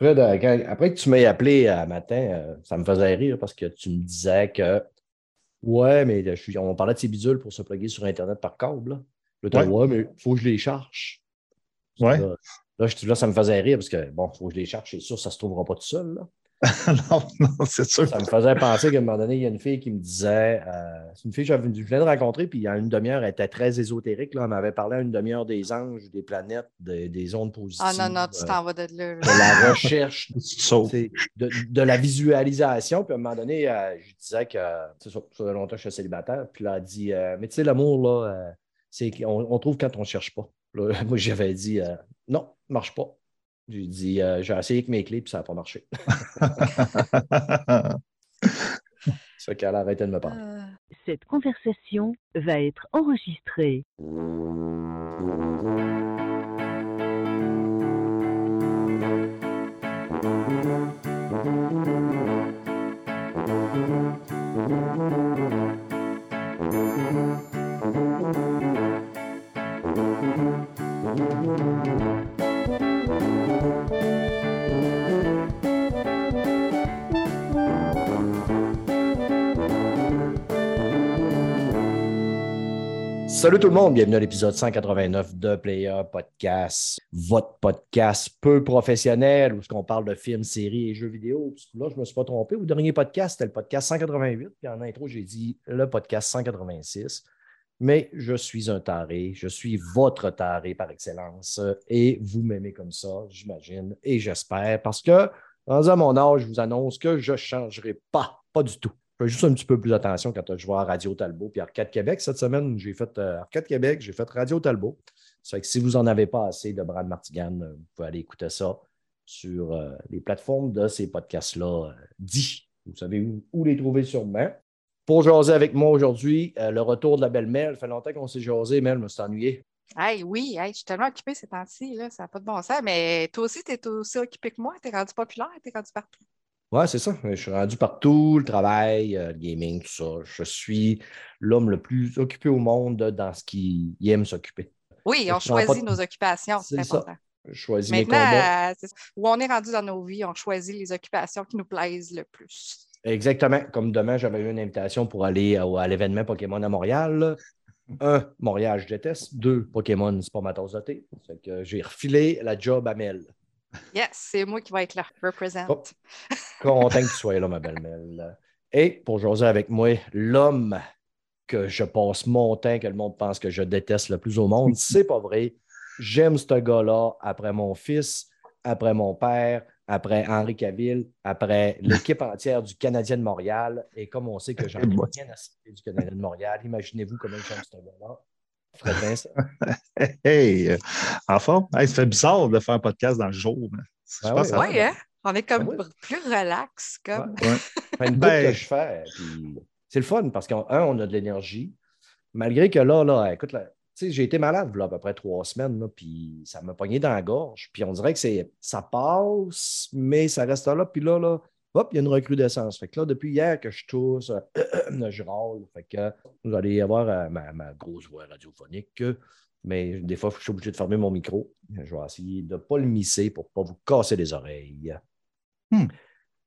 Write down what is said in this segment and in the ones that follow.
Fred, euh, quand- après que tu m'aies appelé à matin, euh, ça me faisait rire parce que tu me disais que ouais, mais je suis- on parlait de ces bidules pour se plugger sur Internet par câble. Là, Là, t'as dit, ouais, mais il faut que je les charge. Ouais. Là, là, je- là, ça me faisait rire parce que bon, il faut que je les charge, c'est sûr, ça ne se trouvera pas tout seul. là. non, non, c'est sûr. Ça me faisait penser qu'à un moment donné, il y a une fille qui me disait, euh, c'est une fille que j'avais- je venais de rencontrer, puis il y a une demi-heure, elle était très ésotérique. Là, elle m'avait parlé à une demi-heure des anges, des planètes, des, des ondes positives. Ah non, non, tu euh, t'en vas de là. de la recherche, de, de la visualisation. Puis à un moment donné, euh, je disais que c'est ça, ça fait longtemps que je suis célibataire. Puis là, elle dit euh, Mais tu sais, l'amour, là, euh, c'est qu'on on trouve quand on ne cherche pas. Là, moi, j'avais dit euh, Non, ça ne marche pas. J'ai dit euh, J'ai essayé avec mes clés, puis ça n'a pas marché. ça fait qu'elle a arrêté de me parler. Ah. Cette conversation va être enregistrée. Salut tout le monde, bienvenue à l'épisode 189 de Player Podcast, votre podcast peu professionnel où on parle de films, séries et jeux vidéo. Là, je ne me suis pas trompé. Au dernier podcast, c'était le podcast 188, puis en intro, j'ai dit le podcast 186. Mais je suis un taré, je suis votre taré par excellence et vous m'aimez comme ça, j'imagine, et j'espère, parce que dans à mon âge, je vous annonce que je ne changerai pas, pas du tout. Fais juste un petit peu plus attention quand je vois Radio Talbot puis Arcade Québec. Cette semaine, j'ai fait euh, Arcade Québec, j'ai fait Radio Talbot. Fait que si vous n'en avez pas assez de Brad Martigan, euh, vous pouvez aller écouter ça sur euh, les plateformes de ces podcasts-là dits. Vous savez où, les trouver sûrement. Pour jaser avec moi aujourd'hui, le retour de la belle Mel. Ça fait longtemps qu'on s'est jasé, Mel, me suis ennuyé. Hey, oui, hey, je suis tellement occupée ces temps-ci, ça n'a pas de bon sens. Mais toi aussi, tu es aussi occupé que moi. Tu es rendu populaire, tu es rendu partout. Ouais, c'est ça. Je suis rendu partout, le travail, euh, le gaming, tout ça. Je suis l'homme le plus occupé au monde dans ce qu'il aime s'occuper. Oui, on choisit de- nos occupations, c'est C'est ça. important. Je choisis mes Maintenant, combats. euh, c'est ça. où on est rendu dans nos vies, on choisit les occupations qui nous plaisent le plus. Exactement. Comme demain, j'avais eu une invitation pour aller à, l'événement Pokémon à Montréal. Un, Montréal, je déteste. Deux, Pokémon, c'est pas ma tasse de thé. Fait que j'ai refilé la job à Mel. Yes, c'est moi qui vais être là. Represent. Oh. Content que tu sois là, ma belle Mel. Et pour jaser avec moi, l'homme que je passe mon temps, que le monde pense que je déteste le plus au monde, c'est pas vrai. J'aime ce gars-là après mon fils, après mon père, après Henri Cavill, après l'équipe entière du Canadien de Montréal. Et comme on sait que j'en ai rien à citer du Canadien de Montréal, imaginez-vous comment j'aime ce gars-là. Fred Vincent. Hey, euh, en forme? Hey, ça fait bizarre de faire un podcast dans le jour. Ben pense oui, que ça- Oui, hein? On est comme Ah plus relax, comme. Ouais. Ouais. fait une Ben- coupe que je fais. puis C'est le fun parce qu'un, un, on a de l'énergie. Malgré que là, là, écoute, là, j'ai été malade là, à peu près trois semaines, là, puis ça m'a pogné dans la gorge. Puis on dirait que c'est, ça passe, mais ça reste là. Puis là, là, hop, il y a une recrudescence. Fait que là, depuis hier que je tousse, euh, je râle. Fait que vous allez avoir euh, ma, ma grosse voix radiophonique. Mais des fois, je suis obligé de fermer mon micro. Je vais essayer de ne pas le misser pour ne pas vous casser les oreilles. Hmm.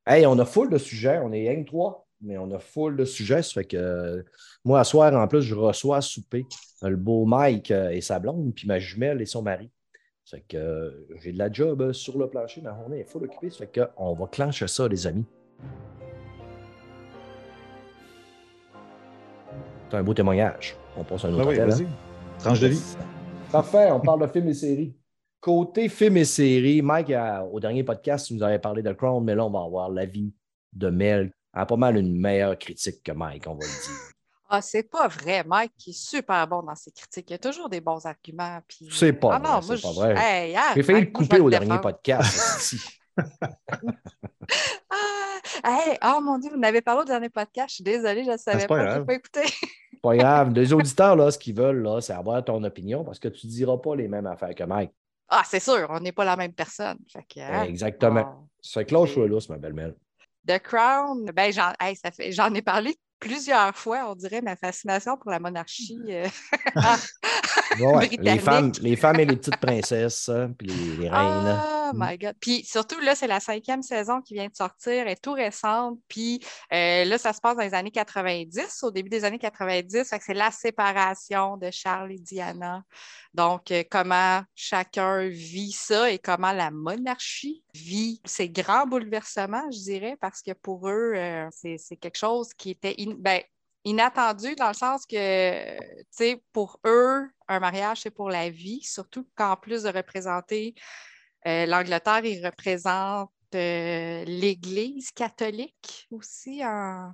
Hey, on a full de sujets. On est rien que trois, mais on a full de sujets. Ça fait que euh, moi, à soir, en plus, je reçois à souper le beau Mike et sa blonde, puis ma jumelle et son mari. Ça fait que euh, j'ai de la job euh, sur le plancher. Ma journée est full occupée. Ça fait qu'on va clencher ça, les amis. C'est un beau témoignage. On passe à un autre Ah oui, appel, hein? vas-y. Tranche de vie. Parfait, on parle de films et séries. Côté films et séries, Mike, euh, au dernier podcast, tu nous avais parlé de The Crown, mais là, on va avoir l'avis de Mel. Elle a pas mal une meilleure critique que Mike, on va le dire. Ah, c'est pas vrai. Mike qui est super bon dans ses critiques. Il a toujours des bons arguments. Puis... C'est pas ah, vrai, non, c'est moi, pas je- vrai. Hey, arrête, J'ai failli le couper au le dernier podcast. Ah, hey, oh mon Dieu, vous n'avez parlé au dernier podcast. Je suis désolée, je ne savais c'est pas. Je n'ai pas écouté. pas grave. Les auditeurs, là, ce qu'ils veulent, là, c'est avoir ton opinion parce que tu ne diras pas les mêmes affaires que Mike. Ah, c'est sûr, on n'est pas la même personne. Fait que, hein, Exactement. je suis là, ma belle Mel. The Crown, ben, hey, j'en ai parlé plusieurs fois, on dirait, ma fascination pour la monarchie. euh, Ouais, ouais. Les, femmes, les femmes et les petites princesses, hein, puis les, les reines. Ah, Oh my God. Puis surtout, là, c'est la cinquième saison qui vient de sortir, elle est tout récente. Puis euh, là, ça se passe dans les années 90, au début des années 90. Fait que c'est la séparation de Charles et Diana. Donc, euh, comment chacun vit ça et comment la monarchie vit ces grands bouleversements, je dirais, parce que pour eux, euh, c'est quelque chose qui était in- ben, inattendu dans le sens que, tu sais, pour eux, un mariage, c'est pour la vie, surtout qu'en plus de représenter euh, l'Angleterre, ils représentent euh, l'Église catholique aussi en,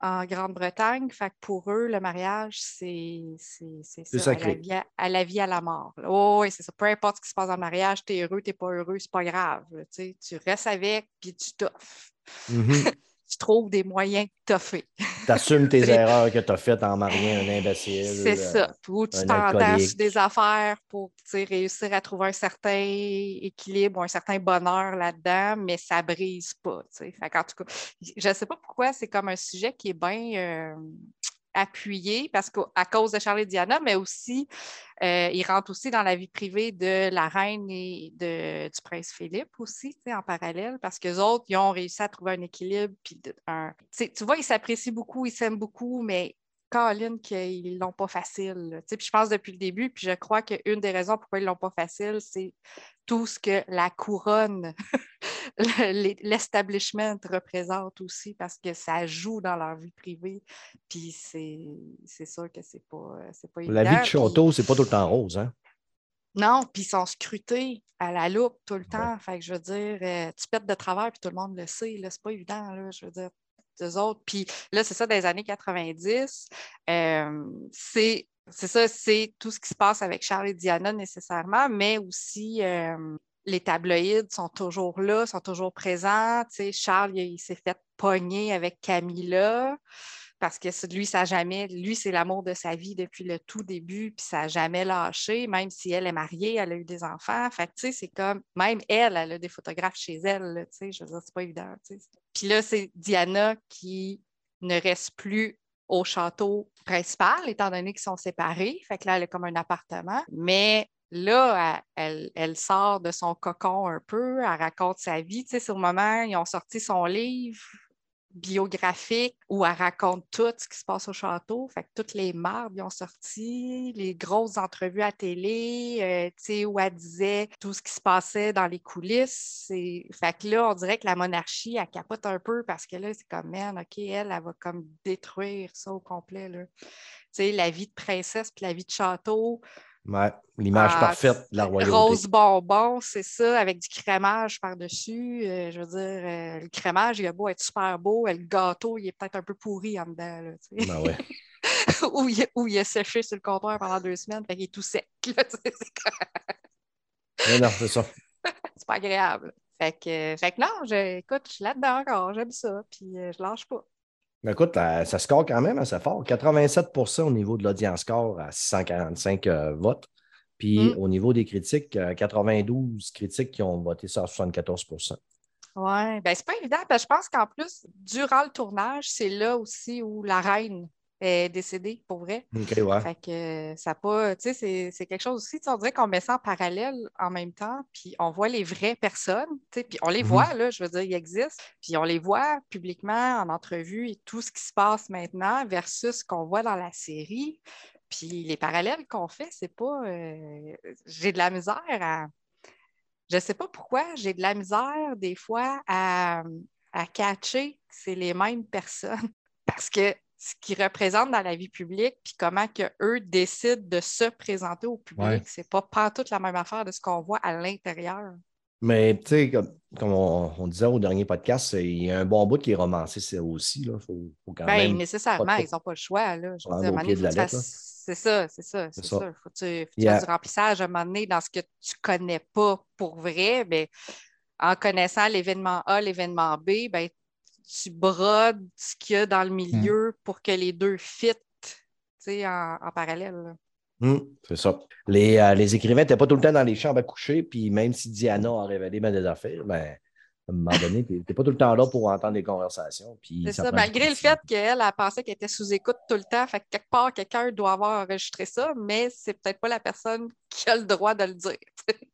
en Grande-Bretagne. Fait que pour eux, le mariage, c'est ça, à la, sacré. vie à, la vie, à la mort. Oh, oui, c'est ça. Peu importe ce qui se passe dans le mariage, tu es heureux, tu n'es pas heureux, c'est pas grave. là, tu restes avec, puis tu t'offres. Mhm. Tu trouves des moyens de toffer. T'assumes tes erreurs que tu as faites en mariant un imbécile. C'est euh, ça. Ou tu t'entends sur des affaires pour tu réussir à trouver un certain équilibre, un certain bonheur là-dedans, mais ça brise pas. tu. Fait qu'en tout cas, je ne sais pas pourquoi c'est comme un sujet qui est bien euh, appuyé parce qu'à cause de Charlie Diana, mais aussi euh, il aussi dans la vie privée de la reine et de, du prince Philippe aussi, en parallèle, parce qu'eux autres, ils ont réussi à trouver un équilibre. Puis un- tu vois, ils s'apprécient beaucoup, ils s'aiment beaucoup, mais Colin, qu'ils l'ont pas facile. Puis je pense depuis le début, puis je crois qu'une des raisons pourquoi ils l'ont pas facile, c'est tout ce que la couronne, le- l'establishment représente aussi, parce que ça joue dans leur vie privée. Puis c'est sûr que c'est pas, pas évident. La vie de château, c'est pas tout le temps rose. Hein? non, puis ils sont scrutés à la loupe tout le temps. Fait que je veux dire, euh, tu pètes de travers, puis tout le monde le sait. C'est pas évident, là, je veux dire. Eux autres. Puis là, c'est ça, des années 90. euh, c'est ça, c'est tout ce qui se passe avec Charles et Diana nécessairement, mais aussi euh, les tabloïds sont toujours là, sont toujours présents. Charles, il, il s'est fait pogner avec Camilla parce que lui, ça jamais, lui, c'est l'amour de sa vie depuis le tout début, puis ça n'a jamais lâché, même si elle est mariée, elle a eu des enfants. Fait tu sais, c'est comme, même elle, elle a des photographes chez elle, tu sais, je veux dire, c'est pas évident. Puis là, c'est Diana qui ne reste plus au château principal, étant donné qu'ils sont séparés. Fait que là, elle a comme un appartement. Mais là, elle- elle sort de son cocon un peu, elle raconte sa vie. Tu sais, sur le moment, ils ont sorti son livre biographique où elle raconte tout ce qui se passe au château. Fait que toutes les mardes ils ont sorti, les grosses entrevues à télé, euh, où elle disait tout ce qui se passait dans les coulisses. Fait que là, on dirait que la monarchie, elle capote un peu parce que là, c'est comme, man, OK, elle, elle va comme détruire ça au complet, là. La vie de princesse puis la vie de château. Ouais, l'image Ah, parfaite de la royauté. Rose bonbon, c'est ça, avec du crémage par-dessus. Euh, je veux dire, euh, le crémage, il a beau être super beau, euh, le gâteau, il est peut-être un peu pourri en dedans. Là. Ben ouais. ou, il, il a séché sur le comptoir pendant deux semaines, fait qu'il est tout sec. là, Mais non, c'est ça. c'est pas agréable. Fait que, fait que non, je, écoute, je suis là-dedans encore, j'aime ça, puis je lâche pas. Ben écoute, euh, ça score quand même assez fort. 87% au niveau de l'audience score à 645 euh, votes. Puis Mm. au niveau des critiques, euh, 92 critiques qui ont voté ça à 74% Oui, ben c'est pas évident, parce que je pense qu'en plus, durant le tournage, c'est là aussi où la reine est décédée, pour vrai. OK, ouais. Fait que ça pas, tu sais, c'est- c'est quelque chose aussi, on dirait qu'on met ça en parallèle en même temps, puis on voit les vraies personnes, tu sais, puis on les Mhm. voit, là, je veux dire, ils existent, puis on les voit publiquement en entrevue et tout ce qui se passe maintenant versus ce qu'on voit dans la série. Puis les parallèles qu'on fait, c'est pas. euh, j'ai de la misère à. Je sais pas pourquoi, j'ai de la misère des fois à, à catcher que c'est les mêmes personnes. Parce que ce qu'ils représentent dans la vie publique, puis comment que eux décident de se présenter au public, Ouais. c'est pas pas toute la même affaire de ce qu'on voit à l'intérieur. Mais tu sais, comme, comme on, on disait au dernier podcast, c'est- il y a un bon bout qui est romancé ça aussi. Il faut, faut quand Ben, même. nécessairement, ils n'ont pas le choix. Là. Je veux dire, C'est ça, c'est ça, c'est C'est ça. ça. Faut que tu, faut que tu Yeah. fasses du remplissage à un moment donné dans ce que tu connais pas pour vrai. Ben, en connaissant l'événement A, l'événement B, ben, tu brodes ce qu'il y a dans le milieu pour que les deux fit tu sais, en, en parallèle. Hum, c'est ça. Les, euh, les écrivains n'étaient pas tout le temps dans les chambres à coucher, puis même si Diana a révélé bien des affaires, ben, À un moment donné, tu n'es pas tout le temps là pour entendre des conversations. puis C'est ça, malgré le fait qu'elle elle pensait qu'elle était sous écoute tout le temps. Fait que quelque part, quelqu'un doit avoir enregistré ça, mais c'est peut-être pas la personne qui a le droit de le dire.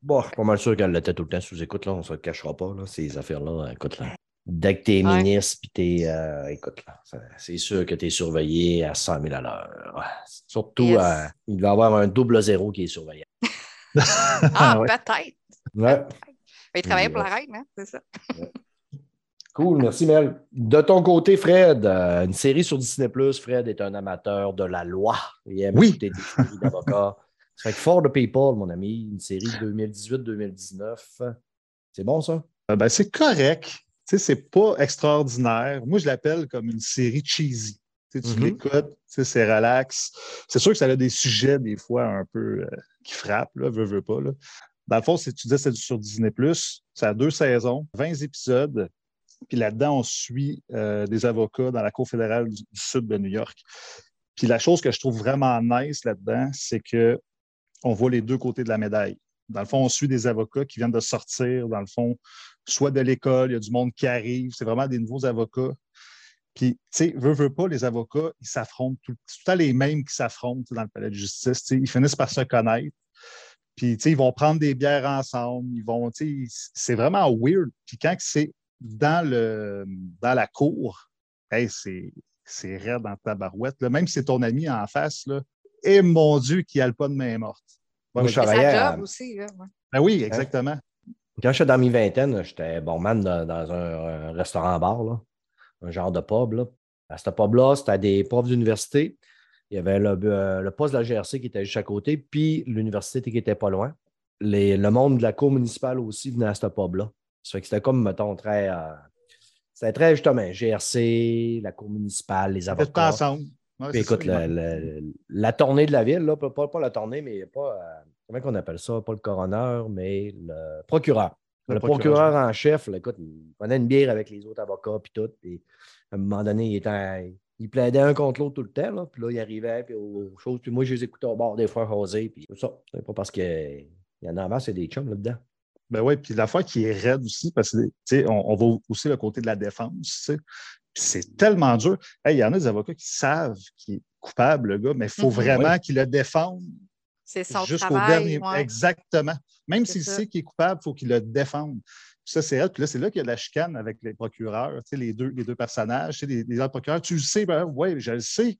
Bon, je suis pas mal sûr qu'elle l'était tout le temps sous écoute, là. On se le cachera pas, là, ces affaires-là. Écoute, là. Dès que t'es Ouais. ministre, puis t'es. euh, écoute, c'est sûr que t'es surveillé à 100 000 à l'heure. Surtout, Yes. euh, il doit y avoir un double zéro qui est surveillant. Ah, ouais. peut-être. Ouais. Il travaillait pour la reine, hein, c'est ça. Cool, merci Mel. De ton côté, Fred, euh, une série sur Disney Fred est un amateur de la loi. Il aime Oui. écouter des séries d'avocats. Ça fait que For the People, mon ami, une série 2018-2019. C'est bon, ça? Euh, ben, c'est correct. Tu sais, c'est pas extraordinaire. Moi, je l'appelle comme une série cheesy. Tu, Mhm. l'écoutes, c'est relax. C'est sûr que ça a des sujets, des fois, un peu euh, qui frappent, là, veux, veux pas. Là. Dans le fond, si tu disais c'est sur Disney, ça a deux saisons, 20 épisodes. Puis là-dedans, on suit euh, des avocats dans la Cour fédérale du, du sud de New York. Puis la chose que je trouve vraiment nice là-dedans, c'est que on voit les deux côtés de la médaille. Dans le fond, on suit des avocats qui viennent de sortir, dans le fond, soit de l'école, il y a du monde qui arrive, c'est vraiment des nouveaux avocats. Puis, tu sais, veut, veut pas, les avocats, ils s'affrontent, tout, c'est tout le temps les mêmes qui s'affrontent dans le palais de justice. Ils finissent par se connaître. Puis, tu sais, ils vont prendre des bières ensemble. Ils vont, tu sais, c'est vraiment weird. Puis, quand c'est dans, le, dans la cour, hey, c'est, c'est raide dans ta barouette. Là. Même si c'est ton ami en face, là, et mon Dieu, qui a le pas de main morte. Moi, je C'est travaillais sa à- job aussi. Là, ouais. Ben oui, exactement. Quand j'étais dans mes vingtaines, j'étais barman dans, dans un, restaurant-bar, un genre de pub. Là. À ce pub-là, c'était des profs d'université. Il y avait le, euh, le poste de la GRC qui était juste à côté, puis l'université qui était pas loin. Les- le monde de la cour municipale aussi venait à ce pub-là. Ça fait que c'était comme, mettons, très. euh, c'était très justement GRC, la cour municipale, les avocats. ensemble. Ouais, Puis écoute, ça. la tournée de la ville, là, pas la tournée, mais pas. euh, comment on appelle ça? Pas le coroner, mais le procureur. Le Le, procureur. procureur, en chef, là, écoute, il prenait une bière avec les autres avocats, puis tout. Puis à un moment donné, il, était, il plaidait un contre l'autre tout le temps. Là, puis là, il arrivait, puis aux choses. Puis moi, je les écoutais au bord des fois José, puis tout ça. C'est pas parce qu'il y en a avant, c'est des chums là-dedans. Ben oui, puis la fois qui est raide aussi, parce que sais, on, on va aussi le côté de la défense, tu sais. Puis c'est tellement dur. Hey, Il y en a des avocats qui savent qu'il est coupable, le gars, mais il faut Mhm. vraiment qu'il le défende C'est son jusqu'au travail. dernier. ouais. Exactement. Même s'il sait qu'il est coupable, il faut qu'il le défende. Puis ça, c'est elle. Puis là, c'est là qu'il y a la chicane avec les procureurs, tu sais, les deux, les deux personnages, tu sais, les, les autres procureurs. Tu le sais, ben oui, je le sais.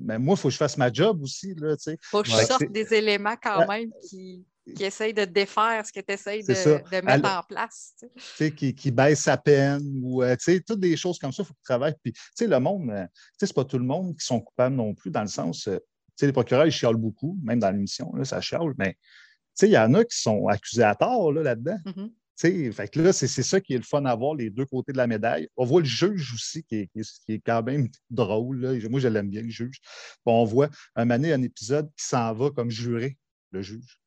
Mais moi, il faut que je fasse ma job aussi, là, tu sais. faut que je Ouais. sorte des éléments quand Ouais. même qui, qui essayent de défaire ce que tu essayes de, mettre Elle- en place. tu sais. qui, qui baisse sa peine ou euh, tu sais, toutes des choses comme ça, il faut que tu travailles. Puis, tu sais, le monde, euh, tu sais, c'est pas tout le monde qui sont coupables non plus, dans le sens, euh, sais, les procureurs, ils chialent beaucoup, même dans l'émission, là, ça chiale, mais tu sais, il y en a qui sont accusés à tort là, là-dedans. Mhm. Sais, fait que là, c'est c'est ça qui est le fun à voir, les deux côtés de la médaille. On voit le juge aussi, qui est, qui est- qui est quand même drôle. là. Moi, je l'aime bien, le juge. Bon, on voit un année, un épisode qui s'en va comme juré, le juge.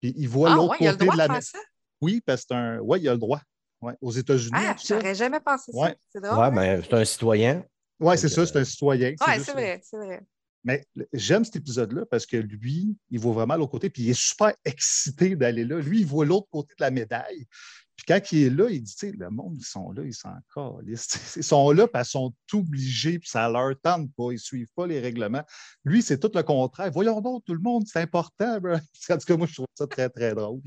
Puis il voit Ah, l'autre ouais, il a le côté droit de la médaille. ça? Oui, parce que c'est un. Oui, il a le droit. Ouais. Aux États-Unis, Ah, j'aurais jamais pensé ça. Ouais. C'est drôle. Ouais, hein? mais c'est un citoyen. Oui, c'est ça, c'est un citoyen. Juste c'est vrai, c'est vrai. Mais j'aime cet épisode-là parce que lui, il voit vraiment l'autre côté, puis il est super excité d'aller là. Lui, il voit l'autre côté de la médaille. Puis quand il est là, il dit, le monde, ils sont là, ils sont encore Ils sont là, puis ils sont obligés, puis ça leur tente pas, ils ne suivent pas les règlements. Lui, c'est tout le contraire. Voyons donc, tout le monde, c'est important. En tout cas, moi, je trouve ça très, très drôle.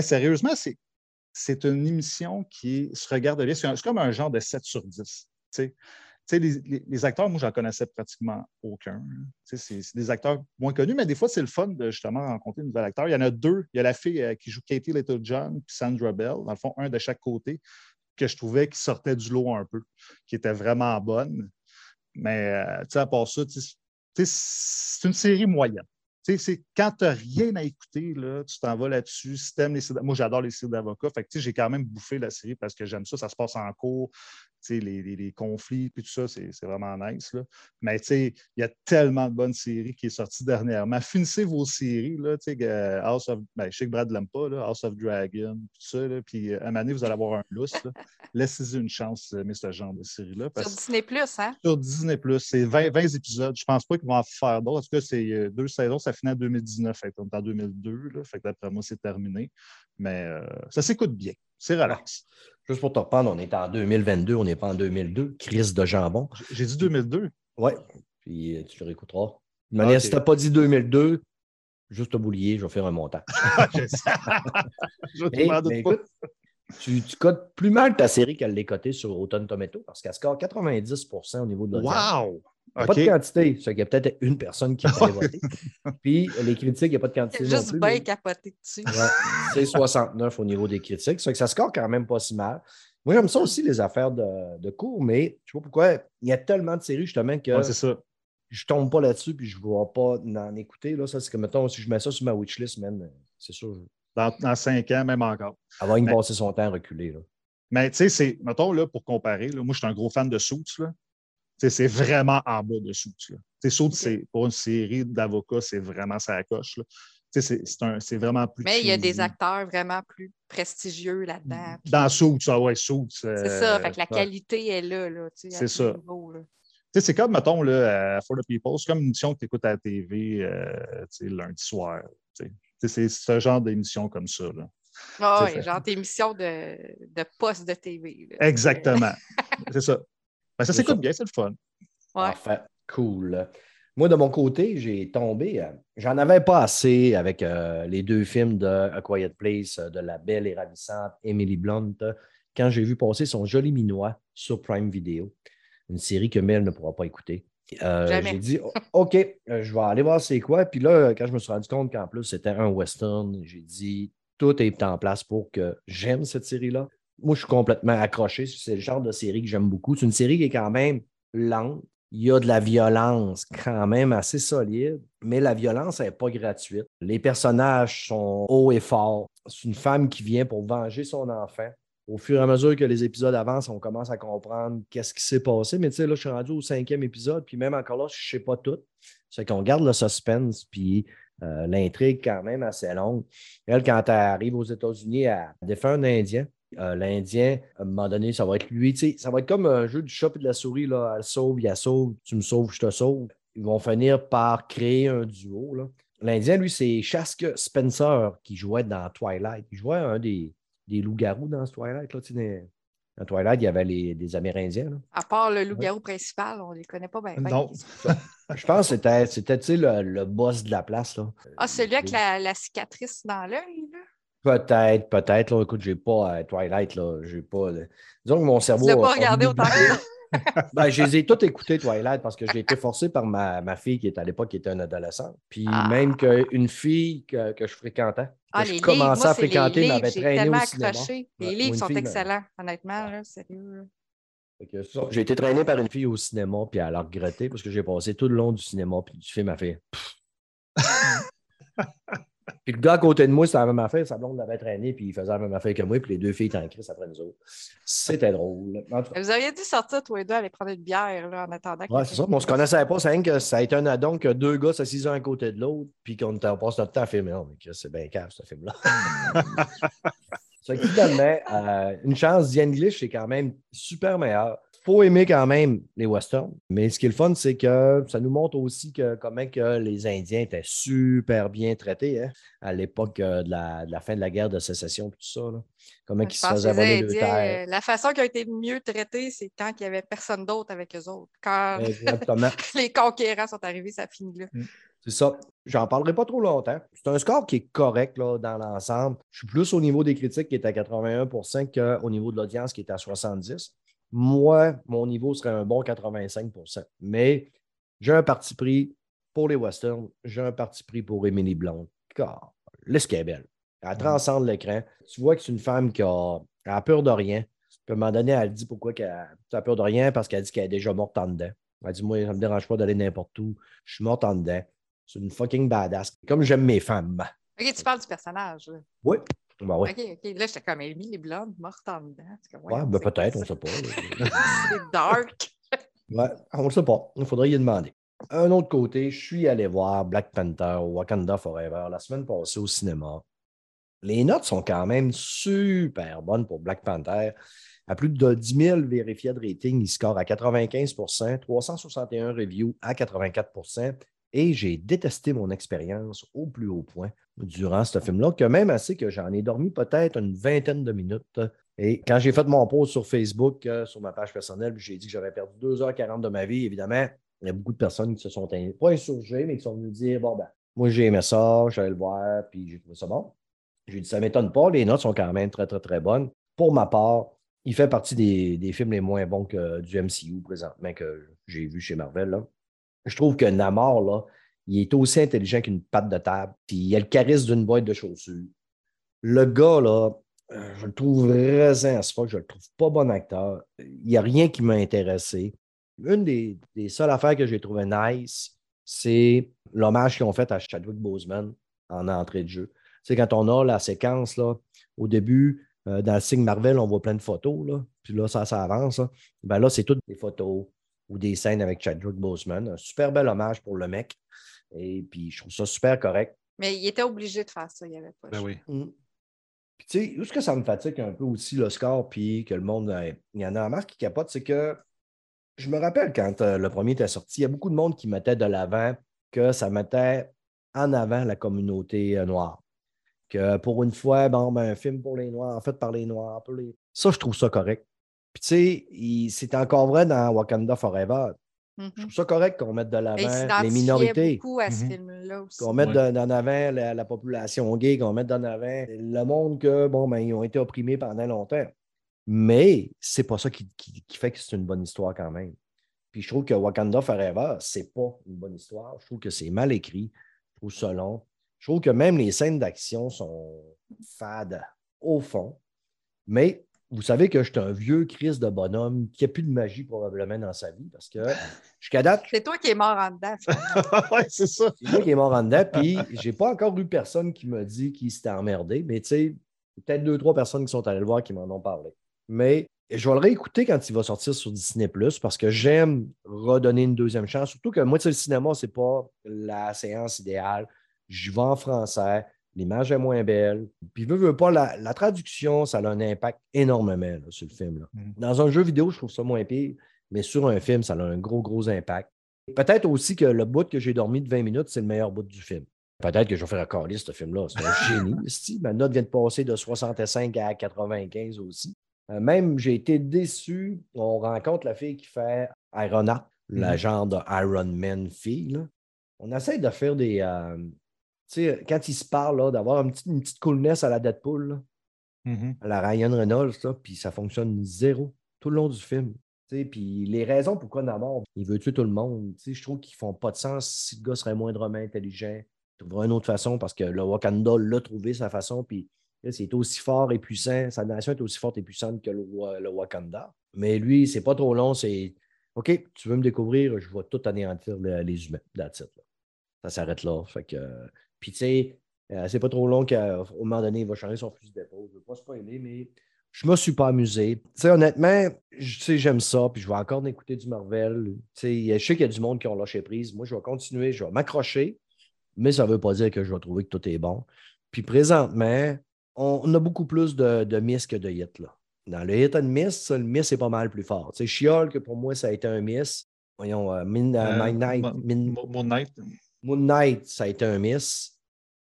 Sérieusement, c'est, c'est une émission qui se regarde bien. C'est, comme un genre de 7 sur 10. tu sais. Tu sais, les, acteurs, moi, j'en connaissais pratiquement aucun. C'est, des acteurs moins connus, mais des fois, c'est le fun de justement rencontrer un nouvel acteur. Il y en a deux. Il y a la fille euh, qui joue Katie Littlejohn puis Sandra Bell, dans le fond, un de chaque côté, que je trouvais qui sortait du lot un peu, qui était vraiment bonne. Mais euh, à part ça, c'est une série moyenne. C'est quand tu n'as rien à écouter, là, tu t'en vas là-dessus. Si les Moi, j'adore les séries d'avocats. J'ai quand même bouffé la série parce que j'aime ça. Ça se passe en cours. Les, les- les conflits, puis tout ça, c'est vraiment nice. Là. Mais il y a tellement de bonnes séries qui sont sorties dernièrement. Finissez vos séries. Là, euh, House of. Ben, je sais que Brad ne l'aime pas, là, House of Dragon, tout ça. Là, puis, euh, à un moment donné, vous allez avoir un lousse. Laissez-y une chance, euh, mais ce genre de série-là. Sur Disney Plus, hein? sur Disney+. C'est 20, 20 épisodes. Je pense pas qu'ils vont en faire d'autres. En tout cas, c'est euh, deux saisons. Ça finit en 2019. Fait on est en 2002. Là, fait que d'après moi, c'est terminé. Mais euh, ça s'écoute bien. C'est relax. Juste pour te reprendre, on est en 2022, on n'est pas en 2002. Crise de jambon. J'ai dit 2002. Oui, puis euh, tu le réécouteras. De manière, si tu n'as pas dit 2002, juste te boulier, je vais faire un montant. je sais. je doute mais pas. écoute, tu, tu cotes plus mal ta série qu'elle l'est cotée sur Automne Tomato parce qu'elle score 90% au niveau de l'audience. Wow! Pas de quantité, c'est qu'il y a peut-être une personne qui va voter. Puis les critiques, il n'y a pas de quantité. Il non a juste plus, bien mais- capoté dessus. Ouais, c'est 69 au niveau des critiques. Ça fait que ça score quand même pas si mal. Moi, j'aime ça aussi, les affaires de, de cours, mais je sais pas pourquoi. Il y a tellement de séries, justement, que Ouais, c'est ça. je tombe pas là-dessus puis je ne vois pas en écouter. Là. Ça, c'est comme, mettons, si je mets ça sur ma wishlist, man, c'est sûr, Dans, dans cinq ans, même encore. elle va y Mais- passer son temps à reculer. Là. Mais tu sais, c'est, mettons, là, pour comparer, là, moi, je suis un gros fan de Suits. Là. C'est vraiment en bas de Suits, c'est, pour une série d'avocats, c'est vraiment sa coche. C'est, vraiment plus. Mais il y a des acteurs vraiment plus prestigieux là-dedans. Dans Suits, ah ouais, Suits. C'est ça, fait que la qualité est là. là C'est ça. c'est comme, mettons, là, à For the People, c'est comme une émission que tu écoutes à la TV euh, lundi soir. C'est ce genre d'émission comme ça. Là. Ah ça. genre d'émission de, de poste de TV. là. Exactement. c'est ça. Ben, ça s'écoute bien, c'est le fun. Ouais. Parfait. Cool. Moi, de mon côté, j'ai tombé. euh, J'en avais pas assez avec euh, les deux films de A Quiet Place, euh, de la belle et ravissante Emily Blunt, quand j'ai vu passer son joli minois sur Prime Video, une série que Mel ne pourra pas écouter. Euh, j'ai dit, OK, je vais aller voir c'est quoi. Puis là, quand je me suis rendu compte qu'en plus, c'était un western, j'ai dit, tout est en place pour que j'aime cette série-là. Moi, je suis complètement accroché. C'est le genre de série que j'aime beaucoup. C'est une série qui est quand même lente. Il y a de la violence quand même assez solide, mais la violence n'est pas gratuite. Les personnages sont hauts et forts. C'est une femme qui vient pour venger son enfant. Au fur et à mesure que les épisodes avancent, on commence à comprendre qu'est-ce qui s'est passé. Mais tu sais, là, je suis rendu au cinquième épisode, puis même encore là, je ne sais pas tout. C'est qu'on garde le suspense, puis euh, l'intrigue quand même assez longue. Elle, quand elle arrive aux États-Unis, elle défait un Indien. Euh, L'Indien, à un moment donné, ça va être lui. Tu sais, ça va être comme un jeu du chat et de la souris. Là. Elle sauve, il la sauve, tu me sauves, je te sauve. Ils vont finir par créer un duo. là. L'Indien, lui, c'est Shask Spencer qui jouait dans Twilight. Il jouait un des, des loups-garous dans ce Twilight. Là, tu sais, dans- Twilight, il y avait les, des Amérindiens. là. À part le loup-garou principal, on ne les connaît pas bien. Non. Je pense que c'était, c'était tu sais, le, le boss de la place. Là. Ah, celui avec la, la cicatrice dans l'œil, là? Peut-être, peut-être. Là, écoute, j'ai pas euh, Twilight, là. J'ai pas. Disons que mon cerveau. Tu l'as pas regardé autant que? Ben, je les ai tous écoutés, Twilight, parce que j'ai été forcé par ma, ma fille qui était à l'époque qui était une adolescente. Puis Ah. même qu'une fille que, que je fréquentais, que Ah, je les livres, commençais moi, à c'est les fréquenter, m'avait traîné tellement au cinéma. accroché. Les livres sont fille, excellents, honnêtement, là, sérieux. J'ai été traîné par une fille au cinéma, puis elle a regretté parce que j'ai passé tout le long du cinéma, puis du film, elle fait. Puis le gars à côté de moi, c'était la même affaire. Sa blonde l'avait traîné, puis il faisait la même affaire que moi, puis les deux filles étaient en crise après nous autres. C'était drôle. En tout cas, Vous auriez dû sortir tous les deux aller prendre une bière là, en attendant. le c'est ça. Mais on se connaissait pas. C'est rien que ça a été un addon que deux gars s'assisent un à côté de l'autre, puis qu'on passe notre temps à filmer. Non, mais c'est bien cave, ce film-là. c'est que finalement, euh, une chance, The English est quand même super meilleur. Faut aimer quand même les westerns. Mais ce qui est le fun, c'est que ça nous montre aussi que, comment que les Indiens étaient super bien traités hein, à l'époque euh, de, la, de la fin de la guerre de sécession et tout ça. là. Comment ils se faisaient les voler le Indiens, terre. euh, la façon qui a été mieux traitée, c'est quand il n'y avait personne d'autre avec eux autres. Quand les conquérants sont arrivés, ça finit là. C'est ça. J'en parlerai pas trop longtemps. C'est un score qui est correct là, dans l'ensemble. Je suis plus au niveau des critiques qui est à 81% qu'au niveau de l'audience qui est à 70 Moi, mon niveau serait un bon 85% Mais j'ai un parti pris pour les westerns. J'ai un parti pris pour Émilie Blonde. Car laisse qu'elle est belle. Elle transcende l'écran. Tu vois que c'est une femme qui a, peur de rien. Puis à un moment donné, elle dit pourquoi qu'elle a peur de rien parce qu'elle dit qu'elle est déjà morte en dedans. Elle dit Moi, ça ne me dérange pas d'aller n'importe où. Je suis morte en dedans. C'est une fucking badass. Comme j'aime mes femmes. OK, tu parles du personnage. Là. Oui. Ben oui. OK, OK. Là, j'étais comme Amy les blondes mortes en dedans. Comme, Ouais, ben peut-être, on ne sait pas. C'est dark. Ouais, on ne sait pas. Il faudrait y demander. Un autre côté, je suis allé voir Black Panther Wakanda Forever la semaine passée au cinéma. Les notes sont quand même super bonnes pour Black Panther. À plus de 10 000 vérifiés de rating, il score à 95% 361 reviews à 84 Et j'ai détesté mon expérience au plus haut point durant ce film-là, que même assez que j'en ai dormi peut-être une vingtaine de minutes. Et quand j'ai fait mon post sur Facebook, euh, sur ma page personnelle, j'ai dit que j'avais perdu 2h40 de ma vie, évidemment, il y a beaucoup de personnes qui se sont pas insurgées, mais qui sont venues dire Bon, ben, moi, j'ai aimé ça, j'allais le voir, puis j'ai trouvé ça bon. J'ai dit Ça ne m'étonne pas, les notes sont quand même très, très, très bonnes. Pour ma part, il fait partie des, films les moins bons que du MCU présentement que j'ai vu chez Marvel. Là. Je trouve que Namor, là, il est aussi intelligent qu'une patte de table, puis il a le charisme d'une boîte de chaussures. Le gars, là, euh, je le trouve raisin ce je le trouve pas bon acteur. Il n'y a rien qui m'a intéressé. Une des, seules affaires que j'ai trouvé nice, c'est l'hommage qu'ils ont fait à Chadwick Boseman en entrée de jeu. C'est quand on a la séquence, là, au début, euh, dans le signe Marvel, on voit plein de photos, là, puis là, ça, ça avance. Là, ben là c'est toutes des photos ou des scènes avec Chadwick Boseman. Un super bel hommage pour le mec. Et puis, je trouve ça super correct. Mais il était obligé de faire ça, il n'y avait pas. Ben oui. Mm. Puis, tu sais, où ce que ça me fatigue un peu aussi, le score, puis que le monde. Il y en a un marque qui capote, c'est que je me rappelle quand euh, le premier était sorti, il y a beaucoup de monde qui mettait de l'avant que ça mettait en avant la communauté euh, noire. Que pour une fois, bon, ben, un film pour les Noirs, fait par les Noirs. Pour les... Ça, je trouve ça correct. Puis, tu sais, c'est encore vrai dans Wakanda Forever. Je Mhm. trouve ça correct qu'on mette de l'avant les minorités. beaucoup à ce Mhm. film-là aussi. Qu'on mette Ouais. de- d'en avant la, la population gay, qu'on mette d'en avant le monde que, bon, ben, ils ont été opprimés pendant longtemps. Mais c'est pas ça qui, qui- qui fait que c'est une bonne histoire quand même. Puis je trouve que Wakanda Forever, c'est pas une bonne histoire. Je trouve que c'est mal écrit. Je trouve ça long. Je trouve que même les scènes d'action sont fades au fond. Mais vous savez que je suis un vieux Chris de bonhomme qui n'a plus de magie probablement dans sa vie parce que jusqu'à date, C'est toi qui es mort en dedans. ouais, c'est ça. c'est moi qui est mort en dedans, puis j'ai pas encore eu personne qui m'a dit qu'il s'était emmerdé, mais tu sais, peut-être deux, trois personnes qui sont allées le voir qui m'en ont parlé. Mais je vais le réécouter quand il va sortir sur Disney parce que j'aime redonner une deuxième chance. Surtout que moi, tu sais, le cinéma, c'est pas la séance idéale. J'y vais en français, l'image est moins belle. Puis, veux, veux pas, la, la traduction, ça a un impact énormément là, sur le film. là. Mm. Dans un jeu vidéo, je trouve ça moins pire, mais sur un film, ça a un gros, gros impact. Peut-être aussi que le bout que j'ai dormi de 20 minutes, c'est le meilleur bout du film. Peut-être que je vais faire un calice, ce film-là. C'est un génie. esti. Ma note vient de passer de 65 à 95 aussi. Euh, même, j'ai été déçu. On rencontre la fille qui fait Ironheart, la Mhm. genre de Iron Man fille. là. On essaie de faire des. euh, sais, quand ils se parlent, d'avoir une petite, une petite coolness à la Deadpool, là, Mhm. à la Ryan Reynolds, là, puis ça fonctionne zéro tout le long du film. Puis les raisons pourquoi Namor, il veut tuer tout le monde, je trouve qu'ils font pas de sens. Si le gars serait moindrement intelligent, il trouverait une autre façon parce que le Wakanda l'a trouvé sa façon, puis c'est aussi fort et puissant, sa nation est aussi forte et puissante que le, Wa- le Wakanda. Mais lui, c'est pas trop long, c'est OK, tu veux me découvrir, je vais tout anéantir le- les humains. That's it, là. Ça s'arrête là. Fait que, puis tu sais, euh, c'est pas trop long qu'au moment donné, il va changer son fusil d'épaule. Je ne veux pas spoiler, mais je me suis pas amusé. Tu sais, honnêtement, je- tu sais, j'aime ça, puis je vais encore écouter du Marvel. Tu sais, je sais qu'il y a du monde qui ont lâché prise. Moi, je vais continuer, je vais m'accrocher, mais ça ne veut pas dire que je vais trouver que tout est bon. Puis présentement, on, on a beaucoup plus de, de miss que de hit. Là. Dans le hit and miss, ça, le miss est pas mal plus fort. Tu sais, Chiol, que pour moi, ça a été un miss. Voyons, euh, Min- euh, Euh, Midnight- Min- Moon Knight. Moon Knight, ça a été un miss.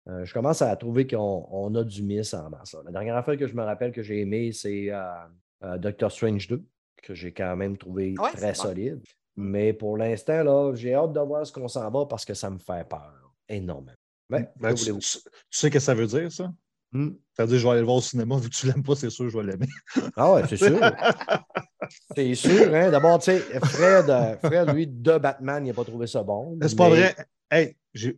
Euh, je commence à trouver qu'on on a du miss en masse. là. La dernière affaire que je me rappelle que j'ai aimé, c'est euh, euh, Doctor Strange 2, que j'ai quand même trouvé Ouais, très bon. solide. Mais pour l'instant, là, j'ai hâte de voir ce qu'on s'en va parce que ça me fait peur énormément. Mais, Ben, tu, tu- sais ce que ça veut dire, ça? Hmm. Ça veut dire que je vais aller le voir au cinéma. Vu que tu l'aimes pas, c'est sûr que je vais l'aimer. Ah ouais, c'est sûr. c'est sûr. Hein? D'abord, tu sais, Fred, Fred, lui, de Batman, il n'a pas trouvé ça bon. C'est pas vrai. Hey, je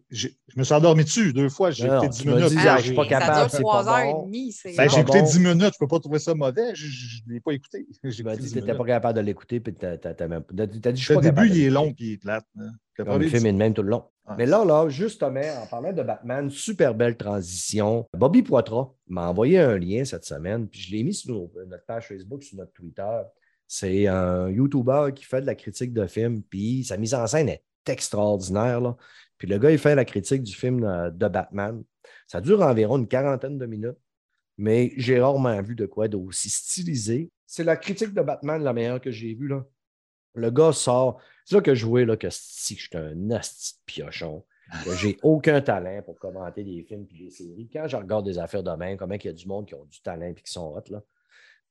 me suis endormi dessus deux fois. J'ai écouté non, 10 tu m'as minutes. dit, Ah, je suis pas j'ai- capable, ça dure c'est trois pas heures et demie. c'est- Ben, j'ai écouté bon. 10 minutes. Je ne peux pas trouver ça mauvais. Je ne l'ai pas écouté. Tu m'as écouté dit 10 que tu n'étais pas capable de l'écouter, puis tu as, même t'as dit, je suis Le pas capable début, il est long et il est plate. hein. Le film est de même tout le long. Ah. Mais là, là, justement, en parlant de Batman, super belle transition. Bobby Poitras m'a envoyé un lien cette semaine, puis je l'ai mis sur nos- notre page Facebook, sur notre Twitter. C'est un YouTuber qui fait de la critique de films, puis sa mise en scène est extraordinaire. Là. Puis le gars, il fait la critique du film euh, de Batman. Ça dure environ une quarantaine de minutes, mais j'ai rarement vu de quoi d'aussi stylisé. C'est la critique de Batman la meilleure que j'ai vue. là. Le gars sort. C'est là que je vois là, que si je suis un asti de piochon, que j'ai aucun talent pour commenter des films et des séries. Quand je regarde des affaires de même, comment il y a du monde qui ont du talent et qui sont hot, là.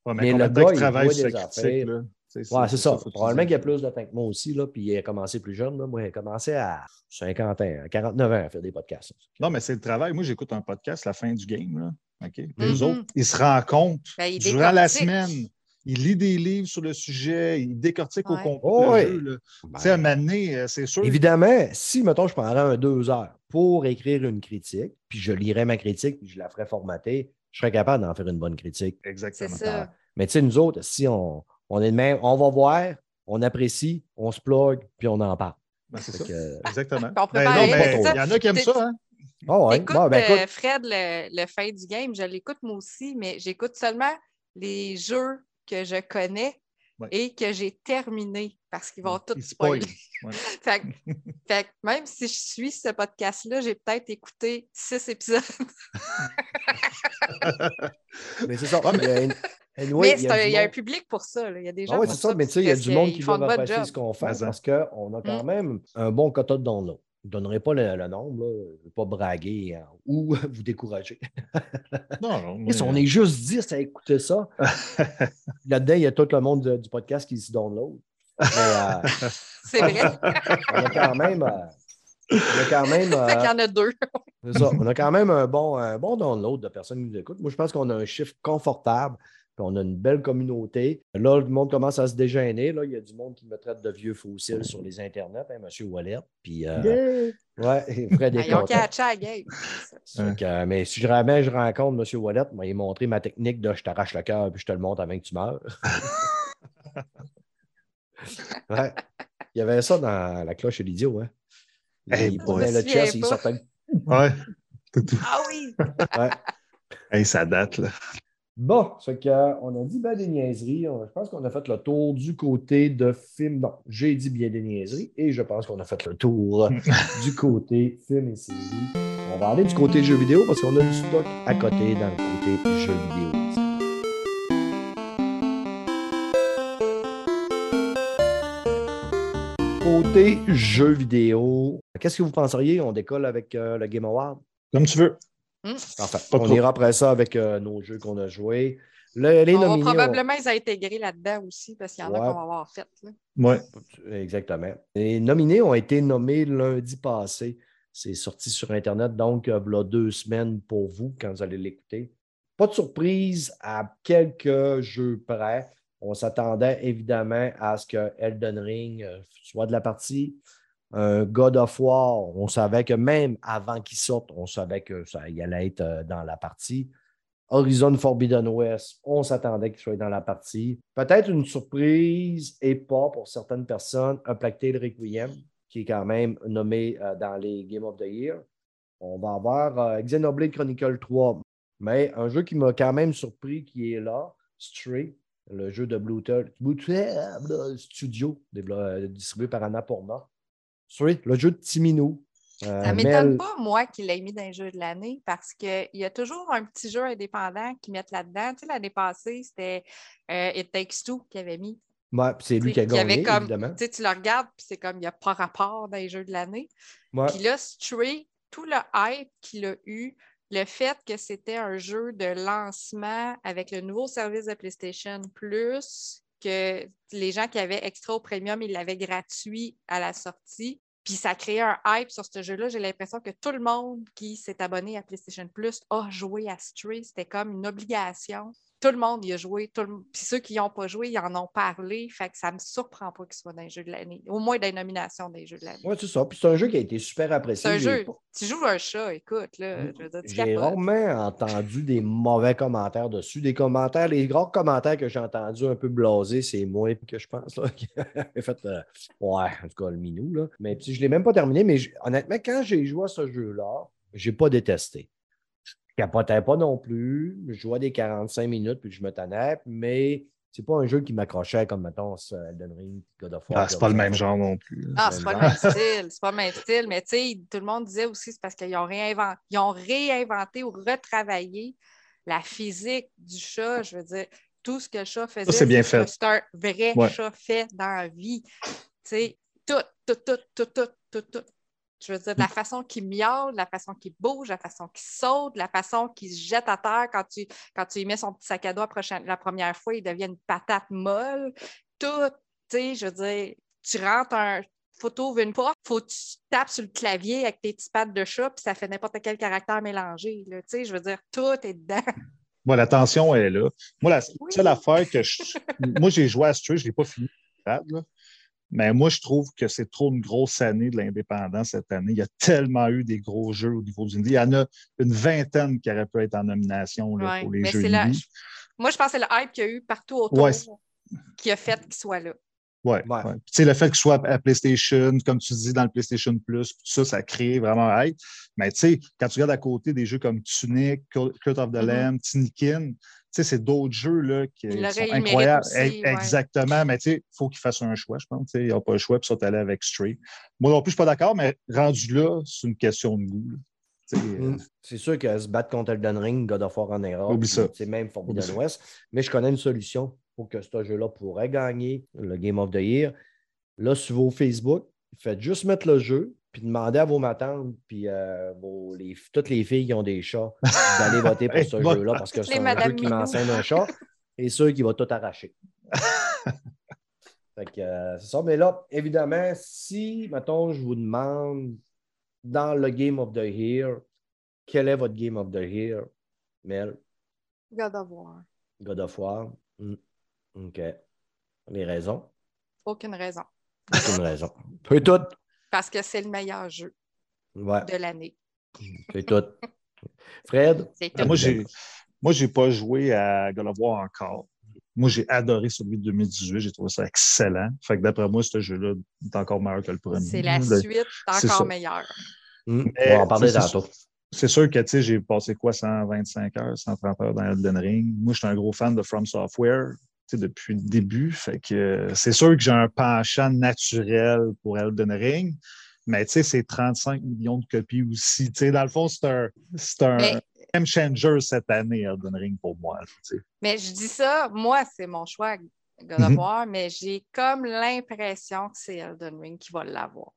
Ouais, Mais le gars, il travaille voit des affaires. là? C'est Ouais, c'est ça. tu Probablement qu'il y a plus de temps que moi aussi, là, puis il a commencé plus jeune. Là. Moi, il a commencé à 50 ans, à 49 ans à faire des podcasts. Non, mais c'est le travail. Moi, j'écoute un podcast, La fin du game. Là. OK? Puis Mhm. Autres, ils se rencontrent Ben, ils durant la semaine. Ils lisent des livres sur le sujet, ils décortiquent Ouais. au complet Oh, le jeu. Ben, Tu sais, à un moment donné, euh, c'est sûr. Évidemment, si, mettons, je prendrais un deux heures pour écrire une critique, puis je lirais ma critique, puis je la ferais formater, je serais capable d'en faire une bonne critique. Exactement. Ça. Mais tu sais, nous autres, si on, on est de même, on va voir, on apprécie, on se plug, puis on en parle. Ben, c'est ça. que- Exactement. On Ben, non, il y en a qui aiment ça. Hein? Ah ouais. Écoute, Bon, ben, euh, écoute, Fred, le, le fin du game, je l'écoute moi aussi, mais j'écoute seulement les jeux que je connais Ouais. et que j'ai terminés parce qu'ils vont Ouais, tout ils spoiler. fait, même si je suis ce podcast-là, j'ai peut-être écouté six épisodes. mais c'est ça. Anyway, mais il y a un- du il y a un monde- public pour ça. là. Il y a des gens Ah oui, c'est ça, mais tu sais, il y a du monde qui font doit de bonne apprécier ce qu'on fait parce qu'on a quand même un bon quota de download. Je ne donnerai pas le, le nombre, là. je ne veux pas braguer hein, ou vous décourager. Non, non. Mais- on est juste 10 à écouter ça. Là-dedans, il y a tout le monde de- du podcast qui se download. Euh, C'est vrai. on a quand même. euh, on a quand même. euh, y en a deux. c'est ça, on a quand même un bon, un bon download de personnes qui nous écoutent. Moi, je pense qu'on a un chiffre confortable. Puis On a une belle communauté. Là, le monde commence à se dégêner. Là. Il y a du monde qui me traite de vieux fossiles sur les internets, hein, M. Wallet. Puis, euh, ouais, ont content. catché à la game. Mais si jamais je rencontre M. Wallet, il m'a montré ma technique de je t'arrache le cœur puis je te le montre avant que tu meurs. ouais. Il y avait ça dans la cloche et l'idiot. Hein? Hey, il prenait le souviens chess, il pas? sortait Ouais. Ah oui! Ouais. Hey, ça date, là. Bon, c'est qu'on a dit bien des niaiseries. On- Je pense qu'on a fait le tour du côté de film. Non, j'ai dit bien des niaiseries et je pense qu'on a fait le tour du côté film et séries. On va aller du côté jeux vidéo parce qu'on a du stock à côté dans le côté jeux vidéo. Côté jeux vidéo, qu'est-ce que vous penseriez? On décolle avec euh, le Game Award? Comme tu veux. Enfin, Pas on trop. ira après ça avec euh, nos jeux qu'on a joués. Le- les On va nominés, on- probablement les intégrer là-dedans aussi parce qu'il y en a qu'on va avoir fait. Ouais. Exactement. Les nominés ont été nommés lundi passé. C'est sorti sur Internet, donc euh, voilà deux semaines pour vous quand vous allez l'écouter. Pas de surprise à quelques jeux près. On s'attendait évidemment à ce que Elden Ring euh, soit de la partie. Un God of War, on savait que même avant qu'il sorte, on savait que ça allait être euh, dans la partie. Horizon Forbidden West, on s'attendait qu'il soit dans la partie. Peut-être une surprise et pas pour certaines personnes, un Plague Tale Requiem, qui est quand même nommé euh, dans les Game of the Year. On va avoir euh, Xenoblade Chronicle 3, mais un jeu qui m'a quand même surpris qui est là, Stray, le jeu de Blue Studio, distribué par Annapurna. Stray, le jeu de Timinou. Euh, Ça ne m'étonne Mel- pas, moi, qu'il l'ait mis dans les jeux de l'année parce qu'il y a toujours un petit jeu indépendant qui mettent là-dedans. Tu sais, l'année passée, c'était euh, It Takes Two qui avait mis. Ouais, puis c'est lui qui a y avait gagné, comme- évidemment. Tu sais, tu le regardes, puis c'est comme il n'y a pas rapport dans les jeux de l'année. Ouais. Puis là, Stray, tout le hype qu'il a eu, le fait que c'était un jeu de lancement avec le nouveau service de PlayStation Plus, que les gens qui avaient extra au premium, ils l'avaient gratuit à la sortie. Puis ça a créé un hype sur ce jeu-là. J'ai l'impression que tout le monde qui s'est abonné à PlayStation Plus a joué à Stray. C'était comme une obligation. Tout le monde y a joué. Tout le... Puis ceux qui n'y ont pas joué, ils en ont parlé. Fait que ça ne me surprend pas qu'il soit dans les jeux de l'année. Au moins des nominations des jeux de l'année. Ouais, c'est ça. Puis c'est un jeu qui a été super apprécié. C'est un jeu. pas- Tu joues un chat, écoute, là. Tu J'ai rarement entendu des mauvais commentaires dessus. Des commentaires, les gros commentaires que j'ai entendus un peu blasés, c'est moi que je pense. Là, qui a fait, euh, ouais, en tout cas, le minou. Là. Mais puis, je ne l'ai même pas terminé. Mais j- honnêtement, quand j'ai joué à ce jeu-là, je n'ai pas détesté. Je capotais pas non plus. Je jouais des 45 minutes puis je me tannais. Mais c'est pas un jeu qui m'accrochait comme, mettons, Elden Ring, God of War. Ah, c'est pas le même genre non plus. Ah, c'est pas le même style, c'est pas le même style, mais tu sais, tout le monde disait aussi c'est parce qu'ils ont, ils ont réinventé ou retravaillé la physique du chat. Je veux dire, tout ce que le chat faisait. c'est bien fait. C'est un vrai Ouais. chat fait dans la vie. Tu sais, tout, tout, tout, tout, tout, tout, tout. Je veux dire, Mm. la façon qu'il miaule, la façon qu'il bouge, la façon qu'il saute, la façon qu'il se jette à terre quand tu, quand tu lui mets son petit sac à dos la, première fois, il devient une patate molle. Tout, tu sais, je veux dire, tu rentres un photo ouvre une porte, faut que tu tapes sur le clavier avec tes petits pattes de chat, puis ça fait n'importe quel caractère mélangé. là. Tu sais, je veux dire, tout est dedans. Moi, la tension est là. Moi, la Oui. seule affaire que je. moi, j'ai joué à Stray, je ne l'ai pas fini. là. Mais moi, je trouve que c'est trop une grosse année de l'indépendance cette année. Il y a tellement eu des gros jeux au niveau du indie. Il y en a une vingtaine qui auraient pu être en nomination là, Ouais, pour les mais jeux la-. Moi, je pense que c'est le hype qu'il y a eu partout autour Ouais. qui a fait qu'il soit là. Ouais, Ouais. Puis, le fait qu'il soit à PlayStation, comme tu dis, dans le PlayStation Plus, tout ça, ça crée vraiment un hype. Mais tu sais, quand tu regardes à côté des jeux comme Tunic, Cult of the Mhm. Lamb, Tinikin, tu sais, c'est d'autres jeux là, qui Il sont incroyables. aussi, ouais. Exactement. Mais tu sais, il faut qu'ils fassent un choix, je pense. Tu sais, Ils n'ont pas le choix, puis ils sont allés avec Stray. Moi non plus, je ne suis pas d'accord, mais rendu là, c'est une question de goût. sais, euh, Mm. C'est sûr que se battre contre Elden Ring, God of War en ça. c'est même Forbidden. West. Mais je connais une solution pour que ce jeu-là pourrait gagner le Game of the Year. Là, sur vos Facebook, faites juste mettre le jeu, puis demandez à vos matantes, puis euh, vos- les- toutes les filles qui ont des chats, d'aller voter pour ce bon. jeu-là, parce que c'est un Madame jeu qui m'enseigne un chat et sûr qu'il va tout arracher. Fait que, euh, c'est ça. Mais là, évidemment, si, mettons, je vous demande dans le Game of the Year, quel est votre Game of the Year, Mel? God of War. God of War? Hmm. OK. Les raisons? Aucune raison. Aucune raison. Peu tout. Parce que c'est le meilleur jeu Ouais, de l'année. peu tout. Fred? C'est Ah, tout. moi, j'ai moi, j'ai pas joué à God of War encore. Moi, j'ai adoré celui de 2018. J'ai trouvé ça excellent. Fait que d'après moi, ce jeu-là est encore meilleur que le premier. C'est la Le- suite c'est encore meilleure. Hmm, On va en parler c'est- tantôt. C'est sûr que tu sais, j'ai passé quoi, 125 heures, 130 heures dans Elden Ring. Moi, je suis un gros fan de From Software depuis le début. Fait que euh, c'est sûr que j'ai un penchant naturel pour Elden Ring. Mais tu sais, c'est 35 millions de copies aussi. Tu sais, dans le fond, c'est un, c'est un Mais- game changer cette année, Elden Ring, pour moi. Mais je dis ça, moi, c'est mon choix, God of Mhm. War, mais j'ai comme l'impression que c'est Elden Ring qui va l'avoir.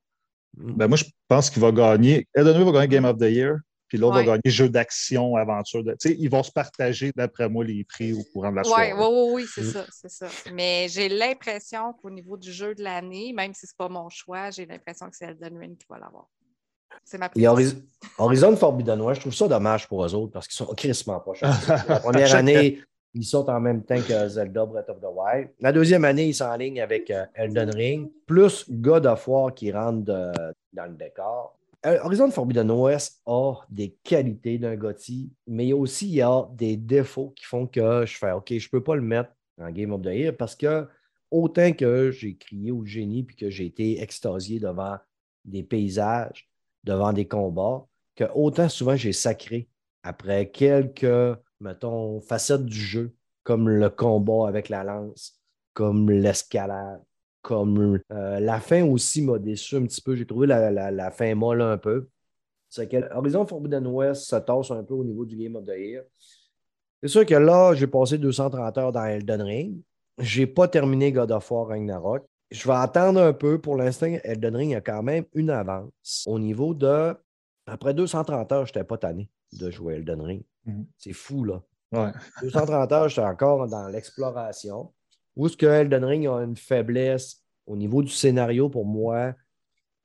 Hmm. Ben, moi, je pense qu'il va gagner. Elden Ring va gagner Game of the Year, puis l'autre Ouais. va gagner jeu d'action, aventure. De... Tu sais, ils vont se partager, d'après moi, les prix au courant de la soirée. oui, oui, oui, c'est Mm. ça, c'est ça. Mais j'ai l'impression qu'au niveau du jeu de l'année, même si ce n'est pas mon choix, j'ai l'impression que c'est Elden Ring qui va l'avoir. C'est ma. Horiz- Horizon Forbidden West, je trouve ça dommage pour eux autres parce qu'ils sont crissement pas chers. La première année, ils sortent en même temps que Zelda Breath of the Wild. La deuxième année, ils sont en ligne avec euh, Elden Ring, plus God of War qui rentre de- dans le décor. Euh, Horizon Forbidden West a des qualités d'un GOTY, mais aussi il y a des défauts qui font que je fais OK, je ne peux pas le mettre en Game of the Year parce que autant que j'ai crié au génie puis que j'ai été extasié devant des paysages, devant des combats, que autant souvent j'ai sacré après quelques, mettons, facettes du jeu, comme le combat avec la lance, comme l'escalade, comme euh, la fin aussi m'a déçu un petit peu. J'ai trouvé la, la- la fin molle un peu. C'est que Horizon Forbidden West se tasse un peu au niveau du Game of the Year. C'est sûr que là, j'ai passé 230 heures dans Elden Ring. J'ai pas terminé God of War Ragnarok. Je vais attendre un peu. Pour l'instant, Elden Ring a quand même une avance au niveau de. Après 230 heures, je n'étais pas tanné de jouer Elden Ring. Mhm. C'est fou, là. Ouais. 230 heures, j'étais encore dans l'exploration. Où est-ce que Elden Ring a une faiblesse au niveau du scénario pour moi?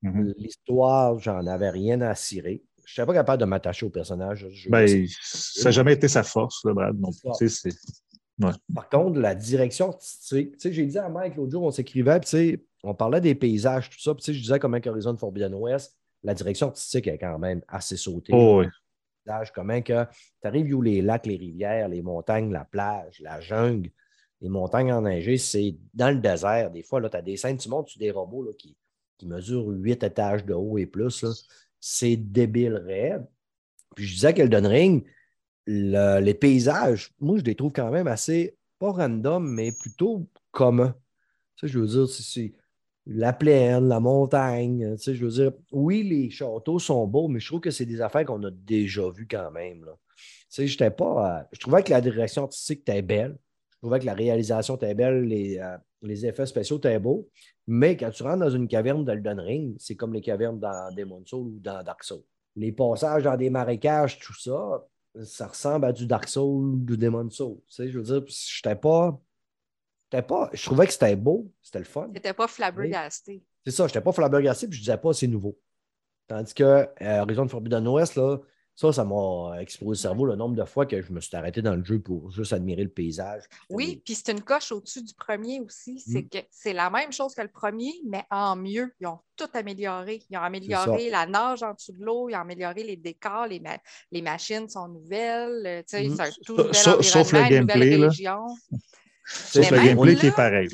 Mhm. L'histoire, j'en avais rien à cirer. Je n'étais pas capable de m'attacher au personnage. Ben, ça n'a jamais été sa force, là, Brad. Non Par contre, la direction artistique, j'ai dit à Mike l'autre jour, on s'écrivait, on parlait des paysages, tout ça, je disais comment Horizon Forbidden West, la direction artistique est quand même assez sautée. Oh, oui. comment que tu arrives où les lacs, les rivières, les montagnes, la plage, la jungle, les montagnes enneigées, c'est dans le désert. Des fois, tu as des scènes, tu montes sur des robots là, qui, qui mesurent 8 étages de haut et plus. C'est débile raide. Puis je disais qu'Elden Ring, le- les paysages, moi, je les trouve quand même assez, pas random, mais plutôt communs. Tu sais, je veux dire, c'est- la plaine, la montagne. Tu sais, je veux dire, oui, les châteaux sont beaux, mais je trouve que c'est des affaires qu'on a déjà vues quand même. Tu sais, pas. euh, je trouvais que la direction artistique était belle. Je trouvais que la réalisation était belle, les, euh, les effets spéciaux étaient beaux. Mais quand tu rentres dans une caverne d'Elden Ring, c'est comme les cavernes dans Demon's Souls ou dans Dark Souls. Les passages dans des marécages, tout ça, ça ressemble à du Dark Souls ou du Demon's Souls. Tu sais, je veux dire, j'étais pas. j'étais pas. Je trouvais que c'était beau, c'était le fun. T'étais pas flabbergasté. C'est ça, j'étais pas flabbergasté, puis je disais pas c'est nouveau. Tandis que euh, Horizon Forbidden West, là, ça, ça m'a explosé le cerveau le nombre de fois que je me suis arrêté dans le jeu pour juste admirer le paysage. Oui, puis c'est une coche au-dessus du premier aussi. C'est Mm. que c'est la même chose que le premier, mais en mieux. Ils ont tout amélioré. Ils ont amélioré la nage en dessous de l'eau, ils ont amélioré les décors, les, ma- les machines sont nouvelles. euh, tu sais, Mm. C'est un tout sauf le environnement, une nouvelle gameplay, là. région. Sauf Mais le gameplay là- qui est pareil.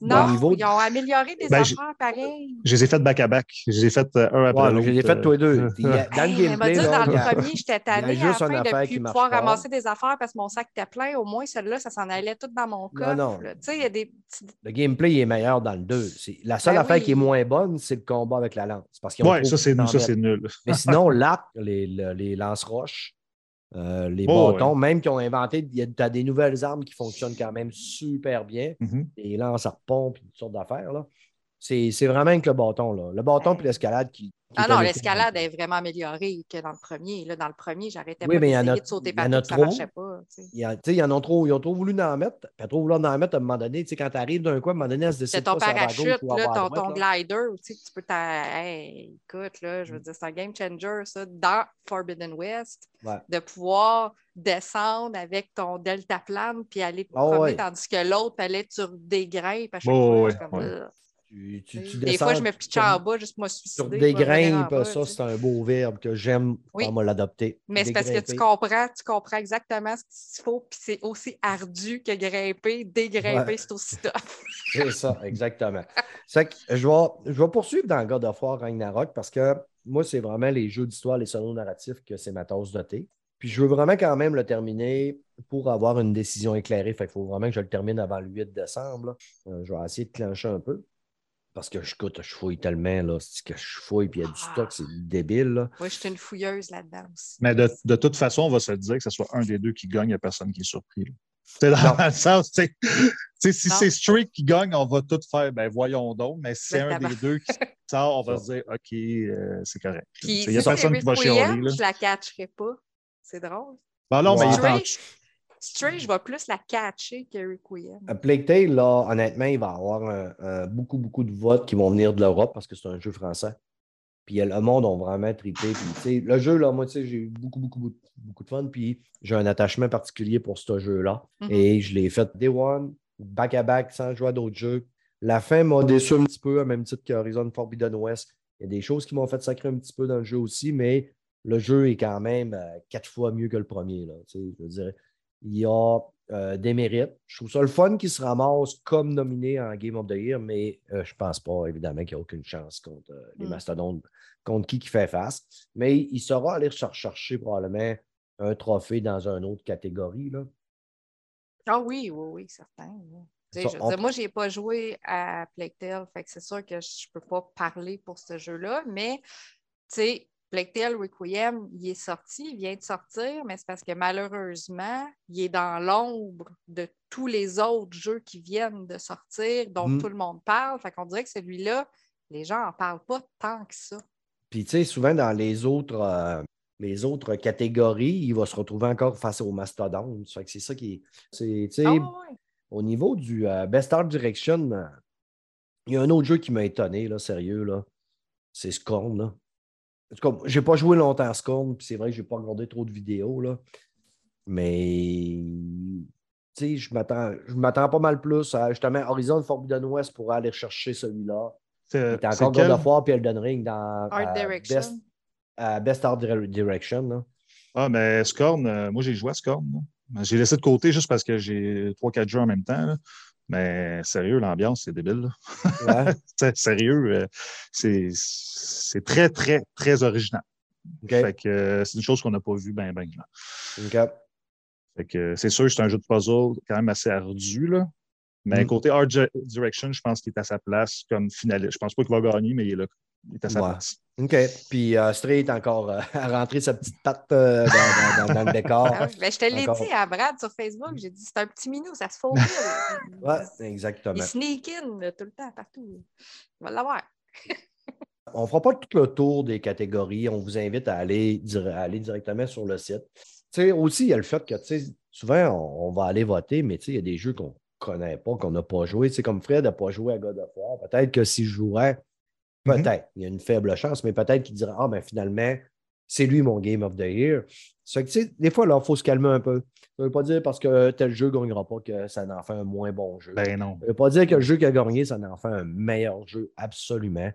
Non, niveau ils ont amélioré des Ben, affaires pareilles. Je les ai fait back-à-back. Je les ai fait euh, un après Ouais, l'autre. je les ai fait tous les deux. euh, Il y a- Dans le gameplay, m'a dit, là, dans le premier, j'étais tannée juste à la une fin de plus pouvoir pas. ramasser des affaires parce que mon sac était plein. Au moins, celle-là, ça s'en allait tout dans mon coffre. non. là. Tu sais, il y a des petits... le gameplay il est meilleur dans le 2. C'est- La seule Ben affaire oui. qui est moins bonne, c'est le combat avec la lance. Trop ça, c'est nul. Mais sinon, l'arc, les, le- les lance-roches, euh, les Oh, bâtons, même qui ont inventé, tu as des nouvelles armes qui fonctionnent quand même super bien. Mhm. Les lances à repompe, puis toutes sortes d'affaires. là. C'est c'est vraiment avec le bâton. Là. Le bâton puis l'escalade qui. Ah non, le- l'escalade est vraiment améliorée que dans le premier. Là, dans le premier, j'arrêtais Oui, pas mais en a- d'essayer de sauter il y en partout, ça trop. marchait pas. tu sais. Il y a- ils en ont trop, ils ont trop voulu en mettre, puis trop voulu en mettre à un moment donné. Tu sais, quand tu arrives d'un coin, à un moment donné, elle se décide C'est ton pas parachute, là, ton, droite, ton là. glider, tu peux t'a... Hey, écoute, là, Mm. je veux dire, c'est un game changer, ça, dans Forbidden West, Ouais. de pouvoir descendre avec ton deltaplane puis aller te promener, ouais. tandis que l'autre fallait sur des grimpes à chaque Oh, fois. ouais, Tu, tu, tu des fois, je me pitchais en bas juste pour me suicider. Sur des grimpes, bas, ça, c'est un beau verbe que j'aime. Oui. On va l'adopter. Mais c'est parce que tu comprends, tu comprends exactement ce qu'il faut, puis c'est aussi ardu que grimper, dégrimper, Ouais. c'est aussi tough. C'est ça, exactement. Que je vais, je vais poursuivre dans God of War Ragnarok parce que moi, c'est vraiment les jeux d'histoire, les solos narratifs que c'est ma tasse de thé. Puis je veux vraiment quand même le terminer pour avoir une décision éclairée. Fait qu'il faut vraiment que je le termine avant le 8 décembre. Euh, je vais essayer de clencher un peu. Parce que je, écoute, je fouille tellement, là. C'est que je fouille, puis il y a du Ah. stock, c'est débile. Là. Moi, je suis une fouilleuse là-dedans aussi. Mais de, de toute façon, on va se dire que ce soit un des deux qui gagne, il n'y a personne qui est surpris. là. C'est dans, Non. le sens, tu sais, si Non. c'est Streak qui gagne, on va tout faire, ben voyons donc, mais si c'est Ben, un des deux qui sort, on va se dire, OK, euh, c'est correct. Il n'y a personne qui va chialer. là. je la catcherai pas. C'est drôle. Ben non, mais il est en- Stray, Stray, je vais plus la catcher que Requiem. À Plague Tale, là, honnêtement, il va y avoir un- un- beaucoup, beaucoup de votes qui vont venir de l'Europe parce que c'est un jeu français. Puis euh, le monde a vraiment trippé. Puis, le jeu, là, moi, j'ai eu beaucoup, beaucoup, beaucoup, de fun. Puis j'ai un attachement particulier pour ce jeu-là. Mhm. Et je l'ai fait day one, back-à-back, sans jouer à d'autres jeux. La fin m'a déçu un petit peu, à même titre qu'Horizon Forbidden West. Il y a des choses qui m'ont fait sacrer un petit peu dans le jeu aussi, mais le jeu est quand même euh, quatre fois mieux que le premier. Là, je veux dire, il y a euh, des mérites. Je trouve ça le fun qu'il se ramasse comme nominé en Game of the Year, mais euh, je pense pas, évidemment, qu'il n'y a aucune chance contre euh, les Mm. mastodontes, contre qui qui fait face. Mais il saura aller cher- chercher probablement un trophée dans une autre catégorie. Là. Ah oui, oui, oui, certain. oui. Ça, je on- dire, moi, je n'ai pas joué à Tale, fait que c'est sûr que je ne peux pas parler pour ce jeu-là, mais tu sais, Plague Tale Requiem, il est sorti, il vient de sortir, mais c'est parce que malheureusement, il est dans l'ombre de tous les autres jeux qui viennent de sortir, dont Mm. tout le monde parle. Fait qu'on dirait que celui-là, les gens n'en parlent pas tant que ça. Puis, tu sais, souvent dans les autres, euh, les autres catégories, il va se retrouver encore face aux mastodontes. Fait que c'est ça qui est. Ah ouais. Au niveau du euh, Best Art Direction, euh, il y a un autre jeu qui m'a étonné, là, sérieux, là. C'est Scorn, là. En tout cas, j'ai pas joué longtemps à Scorn, puis c'est vrai que j'ai pas regardé trop de vidéos, là. Mais, tu sais, je m'attends, je m'attends pas mal plus à, justement, Horizon Forbidden West pour aller chercher celui-là. Il C'est encore God of War puis Elden Ring dans Art euh, Direction. Best, euh, Best Art Dire- Direction, là. Ah, mais Scorn, euh, moi, j'ai joué à Scorn. J'ai laissé de côté juste parce que j'ai 3-4 jeux en même temps. là. Mais sérieux, l'ambiance, c'est débile. Ouais. Sérieux, euh, c'est très, très, très original. OK. Fait que euh, c'est une chose qu'on n'a pas vue ben, ben. là. OK. Fait que euh, c'est sûr que c'est un jeu de puzzle quand même assez ardu, là. Mais Mm. côté Art Di- Direction, je pense qu'il est à sa place comme finaliste. Je pense pas qu'il va gagner, mais il est là. Il est à sa Ouais. place. OK. Puis euh, Stray est encore euh, à rentrer sa petite patte euh, dans, dans- dans le décor. Ah oui, ben, je te l'ai dit à Brad sur Facebook. J'ai dit c'est un petit minou, ça se faufile. Ouais, Il exactement. sneak in tout le temps, partout. On va l'avoir. On ne fera pas tout le tour des catégories. On vous invite à aller, à aller directement sur le site. Tu sais, aussi, il y a le fait que tu sais, souvent, on, on va aller voter, mais tu sais, il y a des jeux qu'on ne connaît pas, qu'on n'a pas joué. Tu sais, comme Fred n'a pas joué à God of War. Peut-être que s'il jouerait, Mhm. Peut-être, il y a une faible chance, mais peut-être qu'il dirait Ah, ben finalement, c'est lui mon Game of the Year. Que, tu sais, des fois, là, il faut se calmer un peu. Ça ne veut pas dire parce que tel jeu ne gagnera pas que ça en fait un moins bon jeu. Ben non. Ça ne veut pas dire que le jeu qui a gagné, ça en fait un meilleur jeu, absolument.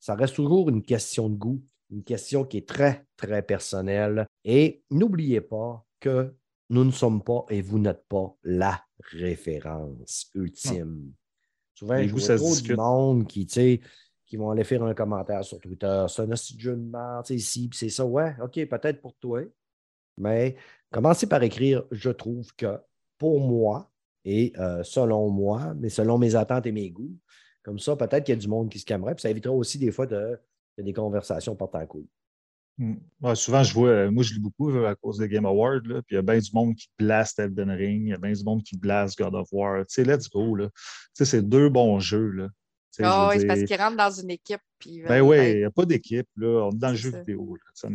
Ça reste toujours une question de goût, une question qui est très, très personnelle. Et n'oubliez pas que nous ne sommes pas et vous n'êtes pas la référence ultime. Souvent, Les je vois trop du monde qui, tu sais, qui vont aller faire un commentaire sur Twitter. C'est un hostie de jeu c'est ci, puis c'est ça. Ouais, OK, peut-être pour toi. Mais commencez par écrire Je trouve que pour moi, et euh, selon moi, mais selon mes attentes et mes goûts, comme ça, peut-être qu'il y a du monde qui se calmerait. Puis ça évitera aussi des fois de, de des conversations portant couille. Mm. Souvent, je vois, euh, moi, je lis beaucoup à cause des Game Awards, là, puis il y a bien du monde qui blast Elden Ring, il y a bien du monde qui blast God of War. Tu sais, let's go, là. Tu sais, c'est deux bons jeux, là. Ah oui, c'est parce qu'ils rentrent dans une équipe. Puis Ben oui, il n'y a pas d'équipe, là. On est dans le jeu ça. vidéo, là. Ça,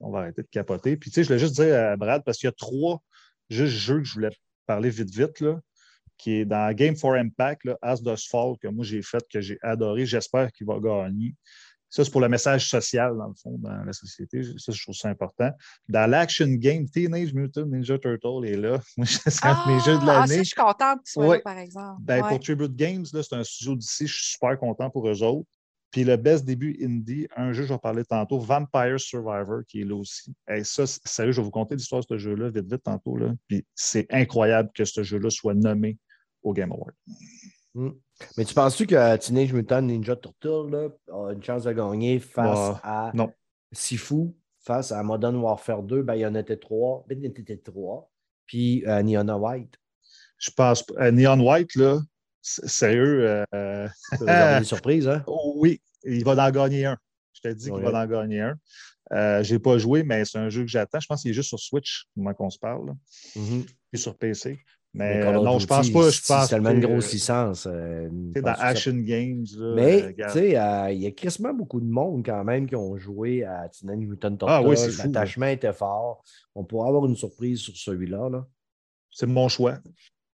on va arrêter de capoter. Puis, tu sais, je voulais juste dire à Brad, parce qu'il y a trois juste jeux que je voulais parler vite, vite, là, qui est dans Game for Impact, là, As Fall, que moi, j'ai fait, que j'ai adoré. J'espère qu'il va gagner. Ça, c'est pour le message social, dans le fond, dans la société. Ça, je trouve ça important. Dans l'action game, Teenage Mutant Ninja Turtle est là. Moi, c'est un de mes jeux de Ah, ah, l'année. je suis contente qu'il soit Ouais. là, par exemple. Ben, Ouais. Pour Tribute Games, c'est un studio d'ici. Je suis super content pour eux autres. Puis le best début indie, un jeu, je vais parler tantôt, Vampire Survivor, qui est là aussi. Et ça, sérieux, je vais vous conter l'histoire de ce jeu-là vite, vite tantôt. Là. Puis c'est incroyable que ce jeu-là soit nommé au Game Award. Mais tu penses-tu que Teenage Mutant Ninja Turtle là, a une chance de gagner face à non. Sifu, face à Modern Warfare 2, Bayonetta 3, Bayonetta 3, puis euh, Neona White? Je pense, euh, Neon White, là, sérieux, euh, des surprises, hein? oh oui, il va en gagner un. Je te dis qu'il va en gagner un. Euh, je n'ai pas joué, mais c'est un jeu que j'attends. Je pense qu'il est juste sur Switch, au moment qu'on se parle, Mhm. puis sur PC. Mais non, je pense pas. Je c'est pense tellement une grosse euh, licence. Tu sais, dans Action Games, là, Mais, euh, tu sais, euh, il y a crissement beaucoup de monde quand même qui ont joué à Teenage Mutant Turtle. Ah oui, c'est fou, L'attachement était fort. On pourrait avoir une surprise sur celui-là. Là. c'est mon choix.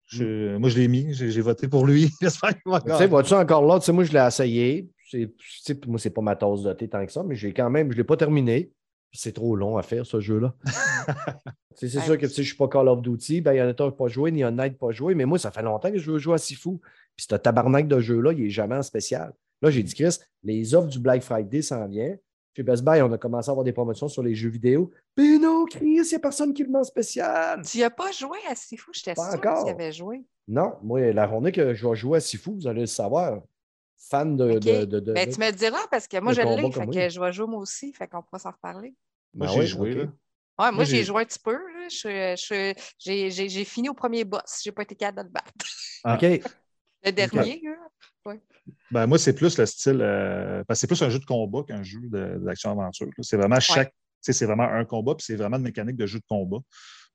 Je- Moi, je l'ai mis, j'ai voté pour lui. J'espère qu'il va Tu sais, vois-tu encore là? Tu sais, moi, je l'ai essayé. Moi, c'est pas ma tasse de thé tant que ça, mais j'ai quand même, je ne l'ai pas terminé. C'est trop long à faire, ce jeu-là. Tu sais, c'est Ouais. sûr que je ne suis pas Call of Duty, Bayonetta n'a pas joué, Neon Knight pas joué, mais moi, ça fait longtemps que je veux jouer à Sifu. Puis ce tabarnak de jeu-là, il n'est jamais en spécial. Là, j'ai dit, Chris, les offres du Black Friday s'en viennent. Chez Best Buy, on a commencé à avoir des promotions sur les jeux vidéo. Mais non, Chris, il n'y a personne qui le met en spécial. Tu n'as pas joué à Sifu, sûre encore. que tu avais joué. Non, moi, la journée que je vais jouer à Sifu, vous allez le savoir. Fan de. OK. de, de- de- Ben, tu me le diras parce que moi, je l'ai, fait que je vais jouer moi aussi, fait qu'on pourra s'en reparler. Moi, Ben j'ai joué. là. Ouais, moi, Moi, j'ai joué un petit peu. là. Je- je- J'ai j'ai- j'ai fini au premier boss. J'ai pas été capable de le battre. Ah. OK. Le dernier, là. Ben, moi, c'est plus le style. euh, parce que c'est plus un jeu de combat qu'un jeu d'action-aventure. C'est vraiment chaque. tu sais, C'est vraiment un combat, puis c'est vraiment une mécanique de jeu de combat.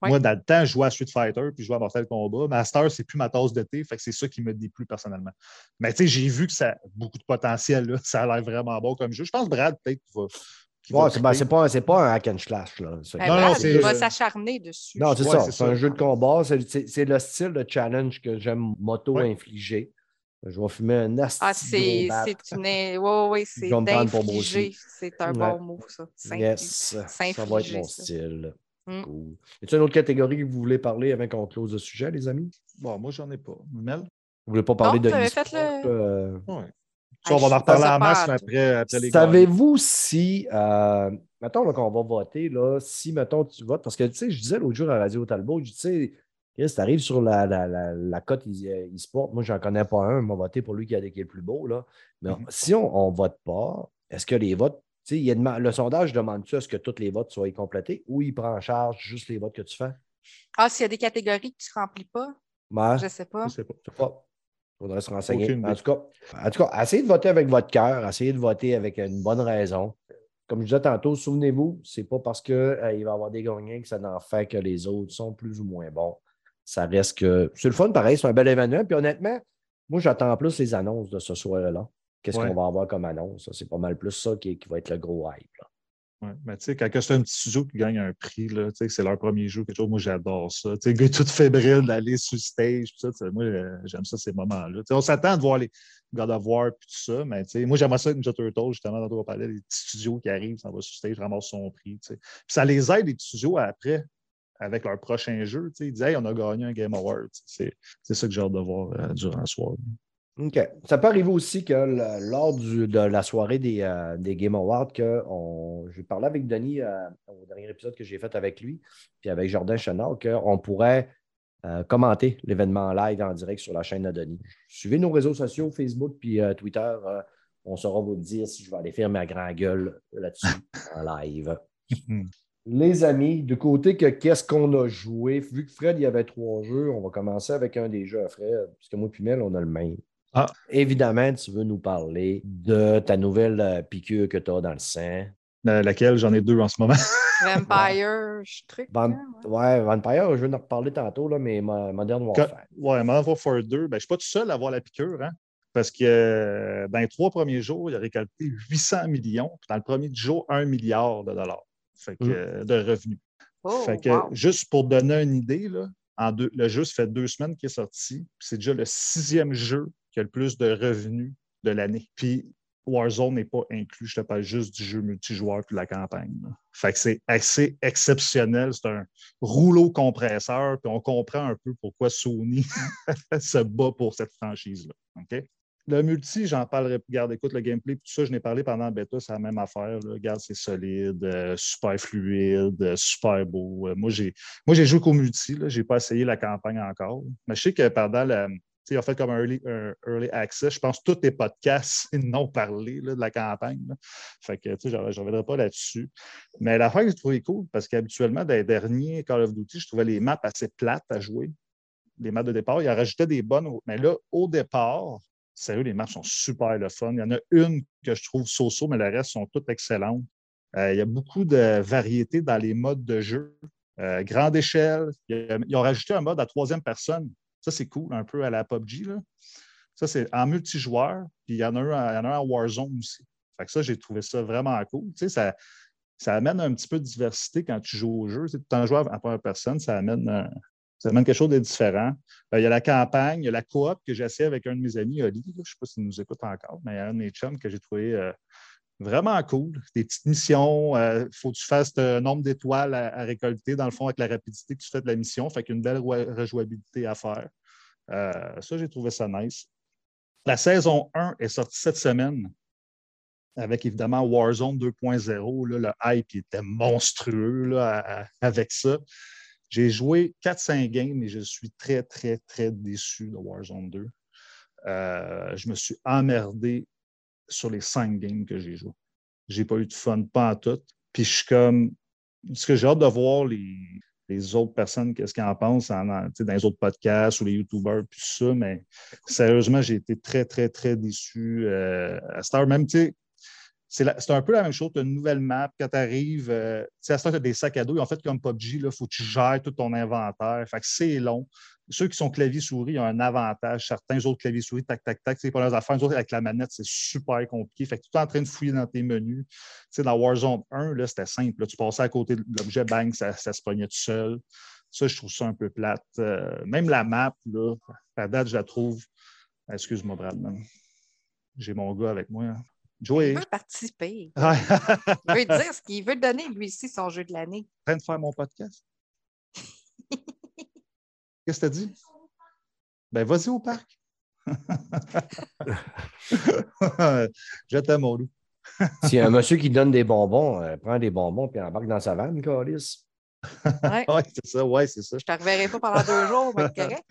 Ouais. Moi, dans le temps, je jouais à Street Fighter, puis je jouais à Mortal Kombat. Master, c'est plus ma tasse de thé, fait que c'est ça qui me déplut personnellement. Mais tu sais, j'ai vu que ça a beaucoup de potentiel. Là. Ça a l'air vraiment bon comme jeu. Je pense que Brad, peut-être, va. Ouais, c'est ben, pas, c'est pas un hack and slash. Là. Ben, Non, non, il va s'acharner dessus. Non, c'est Ouais, ça. c'est un jeu de combat. C'est- le style de challenge que j'aime m'auto-infliger. Je vais fumer un asti Ah, de c'est une. Oui, oui, c'est d'infliger. C'est un Ouais. bon mot, ça. Yes, ça va être mon ça. style. Mm. Cool. Y a une autre catégorie que vous voulez parler avant qu'on close le sujet, les amis? Bon, moi, j'en ai pas. Mel? Vous voulez pas parler Non, de le- euh, Ouais. Ah, Ça, on va en reparler en masse après, après les Savez-vous si, euh, mettons là, qu'on va voter, là, si, mettons, tu votes, parce que, tu sais, je disais l'autre jour à Radio Talbot, je dis, tu sais, Chris, t'arrives sur la, la, la, la cote e- e-sport, moi, j'en connais pas un, on va voter pour lui qui, a, qui est le plus beau, là. Mais Mhm. si on ne vote pas, est-ce que les votes, il a le sondage demande-tu à ce que tous les votes soient complétés ou il prend en charge juste les votes que tu fais? Ah, s'il y a des catégories que tu ne remplis pas, Ben, je ne sais pas. Je sais pas. je sais pas. faudrait se renseigner. En tout, cas, en tout cas, essayez de voter avec votre cœur, essayez de voter avec une bonne raison. Comme je disais tantôt, souvenez-vous, c'est pas parce qu'il va y avoir des gagnants que ça n'en fait que les autres sont plus ou moins bons. Ça reste que. C'est le fun, pareil, c'est un bel événement. Puis honnêtement, moi, j'attends plus les annonces de ce soir-là. Qu'est-ce Ouais. qu'on va avoir comme annonce? C'est pas mal plus ça qui, qui va être le gros hype. là. Ouais, mais tu sais, quand c'est un petit studio qui gagne un prix, là, tu sais, que c'est leur premier jeu, quelque chose, moi j'adore ça. Tu sais, gars est tout fébrile d'aller sur le stage, tout ça, moi euh, j'aime ça ces moments-là. On s'attend de voir les God of War et tout ça, mais tu sais, moi j'aimerais ça Ninja Turtle, justement, dans on parlait des petits studios qui arrivent, ça va sur le stage, ramassent son prix. tu sais. Puis ça les aide, les petits studios, après, avec leur prochain jeu. tu sais, Ils disent Hey, on a gagné un Game Award. C'est c'est ça que j'ai hâte de voir euh, durant le soir. OK. Ça peut arriver aussi que le- lors du- de la soirée des, euh, des Game Awards, que on, j'ai parlé avec Denis euh, au dernier épisode que j'ai fait avec lui, puis avec Jordan Chenard, qu'on pourrait euh, commenter l'événement en live en direct sur la chaîne de Denis. Suivez nos réseaux sociaux, Facebook puis Twitter. on saura vous dire si je vais aller faire ma grande gueule là-dessus en live. Les amis, du côté que qu'est-ce qu'on a joué, vu que Fred, il y avait trois jeux, on va commencer avec un des jeux à Fred, puisque moi et Mel, on a le même. Ah. Évidemment, tu veux nous parler de ta nouvelle euh, piqûre que tu as dans le sang. Euh, laquelle? J'en ai deux en ce moment. Vampire, je truc. Van- ouais. ouais, Vampire, je vais en reparler tantôt, là, mais Mo- Modern Quand- Warfare. Ouais, Modern Warfare 2, ben, je ne suis pas tout seul à avoir la piqûre, hein, parce que euh, dans les trois premiers jours, il a récolté 800 millions, puis dans le premier jour, 1 milliard de dollars fait que, Mm. euh, de revenus. Oh, fait que, wow. juste pour donner une idée, là, en deux, le jeu, ça fait deux semaines qu'il est sorti, puis c'est déjà le sixième jeu qui a le plus de revenus de l'année. Puis Warzone n'est pas inclus, je te parle juste du jeu multijoueur puis de la campagne. Fait que c'est assez exceptionnel. C'est un rouleau compresseur, puis on comprend un peu pourquoi Sony se bat pour cette franchise-là. OK? Le multi, j'en parlerai. Regarde, écoute, le gameplay, tout ça, je n'ai parlé pendant bêta, c'est la même affaire. Regarde, c'est solide, euh, super fluide, euh, super beau. Euh, moi, j'ai moi, j'ai joué qu'au multi, je n'ai pas essayé la campagne encore. Mais je sais que pendant la. Ils ont fait comme un early, access. Je pense que tous les podcasts n'ont parlé de la campagne. je ne reviendrai pas là-dessus. Mais la fin que j'ai trouvé cool, parce qu'habituellement, dans les derniers Call of Duty, je trouvais les maps assez plates à jouer. Les maps de départ, ils en rajoutaient des bonnes. Mais là, au départ, sérieux, les maps sont super le fun. Il y en a une que je trouve so-so, mais le reste sont toutes excellentes. Euh, il y a beaucoup de variété dans les modes de jeu. Euh, grande échelle. Ils ont rajouté un mode à troisième personne. Ça, c'est cool, un peu à la PUBG. Là. Ça, c'est en multijoueur. Puis il y en a un, il y en a Warzone aussi. Fait que ça, j'ai trouvé ça vraiment cool. Tu sais, ça, ça amène un petit peu de diversité quand tu joues au jeu. Tu en jouant à première personne, ça amène, euh, ça amène quelque chose de différent. Euh, il y a la campagne, il y a la coop que j'ai essayé avec un de mes amis, Oli. Je ne sais pas s'il nous écoute encore, mais un de mes chums que j'ai trouvé euh, vraiment cool. Des petites missions. Il faut que tu fasses un nombre d'étoiles à, récolter, dans le fond, avec la rapidité que tu fais de la mission. Fait qu'une belle rejouabilité à faire. Euh, ça, j'ai trouvé ça nice. La saison 1 est sortie cette semaine avec évidemment Warzone 2.0. là, Le hype était monstrueux là, avec ça. J'ai joué 4-5 games et je suis très, très, très déçu de Warzone 2. Euh, je me suis emmerdé sur les 5 games que j'ai joués. J'ai pas eu de fun, pas en tout. Puis je suis comme. Ce que j'ai hâte de voir les, les autres personnes, qu'est-ce qu'ils en pensent en- en- dans les autres podcasts ou les YouTubers, puis ça, mais sérieusement, j'ai été très, très, très déçu. Euh, à heure, même, tu sais, c'est un peu la même chose. Tu as une nouvelle map. Quand tu arrives, euh, à ce tu as des sacs à dos. Ils ont fait comme PUBG, il faut que tu gères tout ton inventaire. Fait que c'est long. Ceux qui sont clavier-souris ont un avantage. Certains autres clavier-souris, tac, tac, tac, c'est pas leurs affaires. Les autres, avec la manette, c'est super compliqué. Fait que tu es en train de fouiller dans tes menus. Tu sais, dans Warzone 1, là, c'était simple. là. tu passais à côté de l'objet, bang, ça, ça se pognait tout seul. Ça, je trouve ça un peu plate. Euh, même la map, là, à date, je la trouve. Excuse-moi, Bradman. J'ai mon gars avec moi. hein. Joey. Il veut participer. Il veut dire ce qu'il veut donner, lui aussi, son jeu de l'année. en train de faire mon podcast. Qu'est-ce que tu as dit? Ben, vas-y au parc. Je t'aime, mon loup. S'il y a un monsieur qui donne des bonbons, euh, prend des bonbons puis embarque dans sa vanne, Calis. Ouais. Oui, c'est ça, ouais, c'est ça. Je te reverrai pas pendant deux jours, mais correct.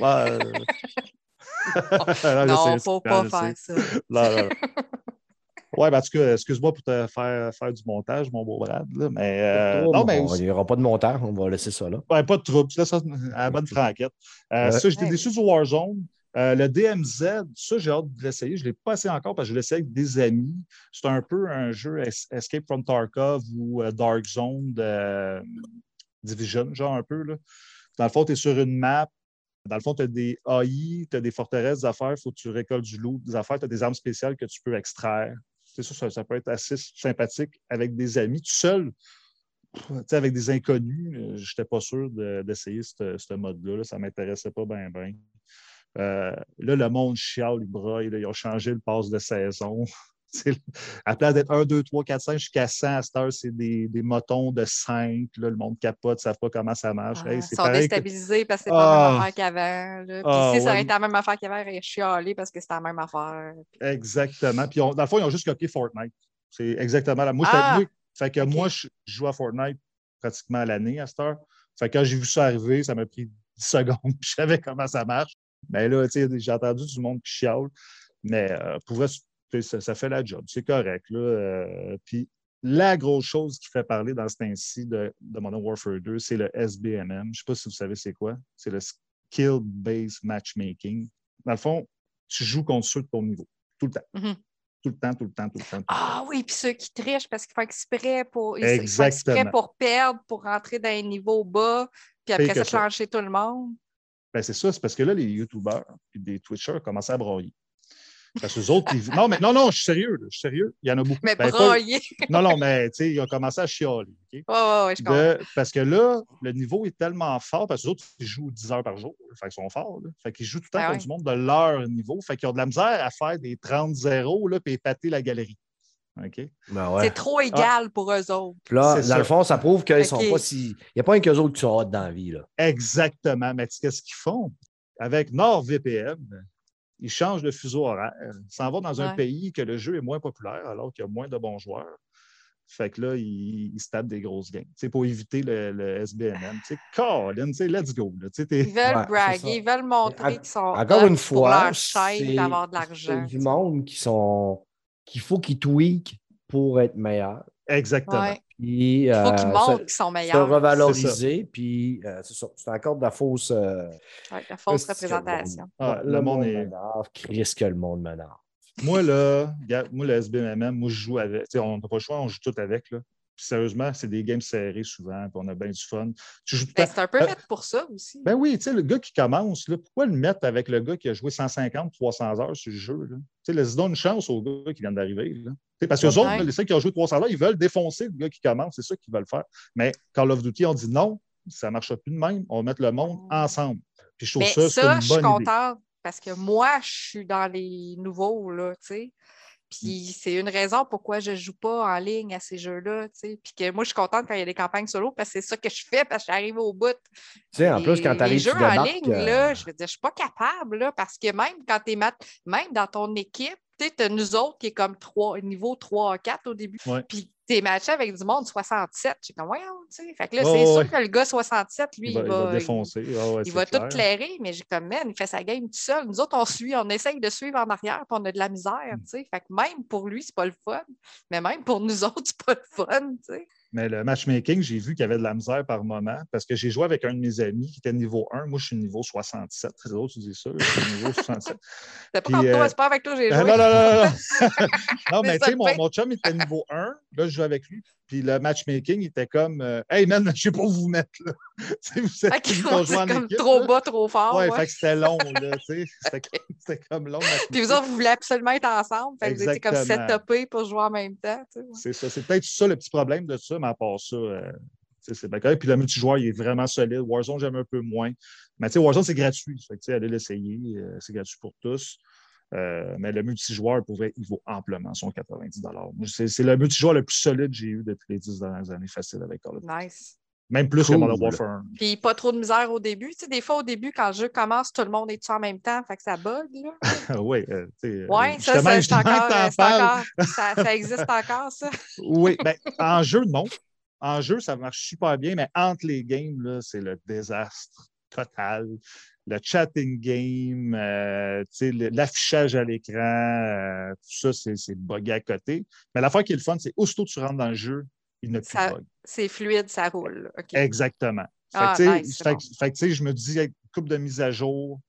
Ouais, euh, non, sais, faut je pas faire ça. Non, non. Ouais, ben, en tout cas, excuse-moi pour te faire, faire du montage, mon beau Brad. là, mais, euh, Oh, non, mais bon, aussi- il n'y aura pas de monteur, on va laisser ça là. Ouais, pas de trouble. Tu laisses ça à la bonne franquette. Euh, ça, j'étais déçu du Warzone. Euh, le DMZ, ça, j'ai hâte de l'essayer. Je ne l'ai pas essayé encore parce que je l'ai essayé avec des amis. C'est un peu un jeu Escape from Tarkov ou euh, Dark Zone de Division, genre un peu. Là. Dans le fond, tu es sur une map. Dans le fond, tu as des AI, tu as des forteresses, des affaires, il faut que tu récoltes du loot, des affaires, tu as des armes spéciales que tu peux extraire. C'est ça, ça, peut être assez sympathique avec des amis. Tout seul, avec des inconnus, euh, je n'étais pas sûr d'essayer ce mode-là. Ça ne m'intéressait pas bien, bien. Euh, là, le monde chiale, ils broille. ils ont changé le passe de saison. à place d'être 1, 2, 3, 4, 5 jusqu'à 100, à cette heure, c'est des, des, motons de 5. Là, le monde capote, ne savent pas comment ça marche. Ah, ils sont déstabilisés parce que c'est pas la même ah! affaire qu'avant. Puis ah, si ça aurait été la même affaire qu'avant, ils chialé parce que c'était la même affaire. Exactement. Puis dans le fond, ils ont juste copié Fortnite. C'est exactement la. Moi, ah! fait que moi, je joue à Fortnite pratiquement à l'année à cette heure. Fait que quand j'ai vu ça arriver, ça m'a pris 10 secondes. je savais comment ça marche. Mais là, j'ai entendu le monde qui chiale. Mais euh, pour vrai, ça, fait la job. C'est correct. Là, euh, puis la grosse chose qui fait parler dans ce temps-ci de, de, Modern Warfare 2, c'est le SBMM. Je ne sais pas si vous savez c'est quoi. C'est le Skill-Based Matchmaking. Dans le fond, tu joues contre ceux de ton niveau, tout le temps. Mm-hmm. Tout le temps, tout le temps, tout le temps. ah oui, puis ceux qui trichent parce qu'ils font exprès pour, ils font exprès pour perdre, pour rentrer dans un niveau bas, puis après ça, changer tout le monde. Ben, c'est ça, c'est parce que là, les YouTubers et des Twitchers commencent à broyer. Parce que les autres, non, mais non, non, je suis sérieux, je suis sérieux. Il y en a beaucoup. Mais ben. Non, non, mais tu sais, ils ont commencé à chialer. Ouais, je comprends. Parce que là, le niveau est tellement fort, parce que les autres, ils jouent 10 heures par jour. Fait qu'ils sont forts. Là. Fait qu'ils jouent tout le temps ben contre du monde de leur niveau. Fait qu'ils ont de la misère à faire des 30-0 et épater la galerie. Ben c'est trop ah. égal pour eux autres. là, dans le fond, ça prouve qu'ils sont pas si. Il n'y a pas un qu'eux autres qui sont hot dans la vie. Là. Exactement. Mais qu'est-ce qu'ils font? Avec NordVPN, ils changent de fuseau horaire. S'en vont dans un pays que le jeu est moins populaire alors qu'il y a moins de bons joueurs. Fait que là, ils, se tapent des grosses games. pour éviter le, le SBMM. Colin, let's go. Là, ils veulent braguer, ils veulent montrer qu'ils sont. Encore une fois, c'est d'avoir de l'argent. du monde qui sont qu'il faut qu'ils tweakent pour être meilleurs. Exactement. Il faut qu'ils euh, montrent qu'ils sont meilleurs. Se revaloriser, puis euh, c'est encore de la fausse. Euh, la fausse représentation. Ah, le, monde, est. Chris, que le monde m'énerve. Moi, là, moi, le SBMM, moi, je joue avec. On n'a pas le choix, on joue tout avec. Là sérieusement, c'est des games serrés souvent, puis on a bien du fun. Ben, c'est un peu fait pour ça aussi. Ben oui, tu sais, le gars qui commence, là, pourquoi le mettre avec le gars qui a joué 150, 300 heures sur le jeu? Tu sais, laisse-donner une chance aux gars qui viennent d'arriver. Parce que les autres, les ceux qui ont joué 300 heures, ils veulent défoncer le gars qui commence. C'est ça qu'ils veulent faire. Mais Call of Duty, on dit non, ça ne marchera plus de même. On va mettre le monde oh. ensemble. Puis je trouve ça, ça, une bonne je suis contente parce que moi, je suis dans les nouveaux, là, tu sais. Puis c'est une raison pourquoi je ne joue pas en ligne à ces jeux-là. Puis que moi, je suis contente quand il y a des campagnes solo parce que c'est ça que je fais parce que j'arrive au bout. Tu sais, en plus, quand tu arrives Les jeux en ligne, là, euh, je veux dire, je ne suis pas capable là, parce que même quand tu es même dans ton équipe, tu sais, nous autres qui est comme 3, niveau 3 4 au début. Puis t'es matché avec du monde 67. J'ai comme, voyons, tu sais. Fait que là, c'est sûr que le gars 67, lui, il va, défoncer. Il, va tout clairer, mais j'ai comme, man, il fait sa game tout seul. Nous autres, on suit, on essaye de suivre en arrière, puis on a de la misère, tu sais. Fait que même pour lui, c'est pas le fun, mais même pour nous autres, c'est pas le fun, tu sais. Mais le matchmaking, j'ai vu qu'il y avait de la misère par moment parce que j'ai joué avec un de mes amis qui était niveau 1. Moi, je suis niveau 67. C'est drôle, tu dis ça. Je suis niveau 67. C'est pas, toi, c'est pas avec toi j'ai joué. Non, non, non. Non, non mais tu sais, mon, mon chum était niveau 1. Là, je joue avec lui. Puis le matchmaking était comme euh, Hey man, je sais pas où vous mettre là. vous êtes okay, comme trop bas, trop fort. Ouais, fait que c'était long, là. C'était comme long. Puis vous autres, vous voulez absolument être ensemble. Fait que vous étiez comme setupés pour jouer en même temps. C'est ça. C'est peut-être ça le petit problème de ça, mais à part ça. Euh, c'est bien correct. Puis le multijoueur, il est vraiment solide. Warzone, j'aime un peu moins. Mais tu sais, Warzone, c'est gratuit. Fait que, allez l'essayer. Euh, c'est gratuit pour tous. Euh, mais le multijoueur, pour il vaut amplement son 90 C'est le multijoueur le plus solide que j'ai eu depuis les 10 dernières années, facile avec Call of Duty. Nice. Même plus que Modern Warfare. Puis pas trop de misère au début. Tu sais, des fois, au début, quand le jeu commence, tout le monde est dessus en même temps, fait que ça bug. oui. Euh, oui, ça, ça, encore, ça, ça, existe encore, ça. oui, ben, en jeu, non. En jeu, ça marche super bien, mais entre les games, c'est le désastre total le chatting game, euh, l'affichage à l'écran, euh, tout ça, c'est bugué à côté. Mais la fois qui est le fun, c'est aussitôt que tu rentres dans le jeu, il ne plus bug. C'est fluide, ça roule. Exactement. Fait, ah, je me dis, coupe de mise à jour,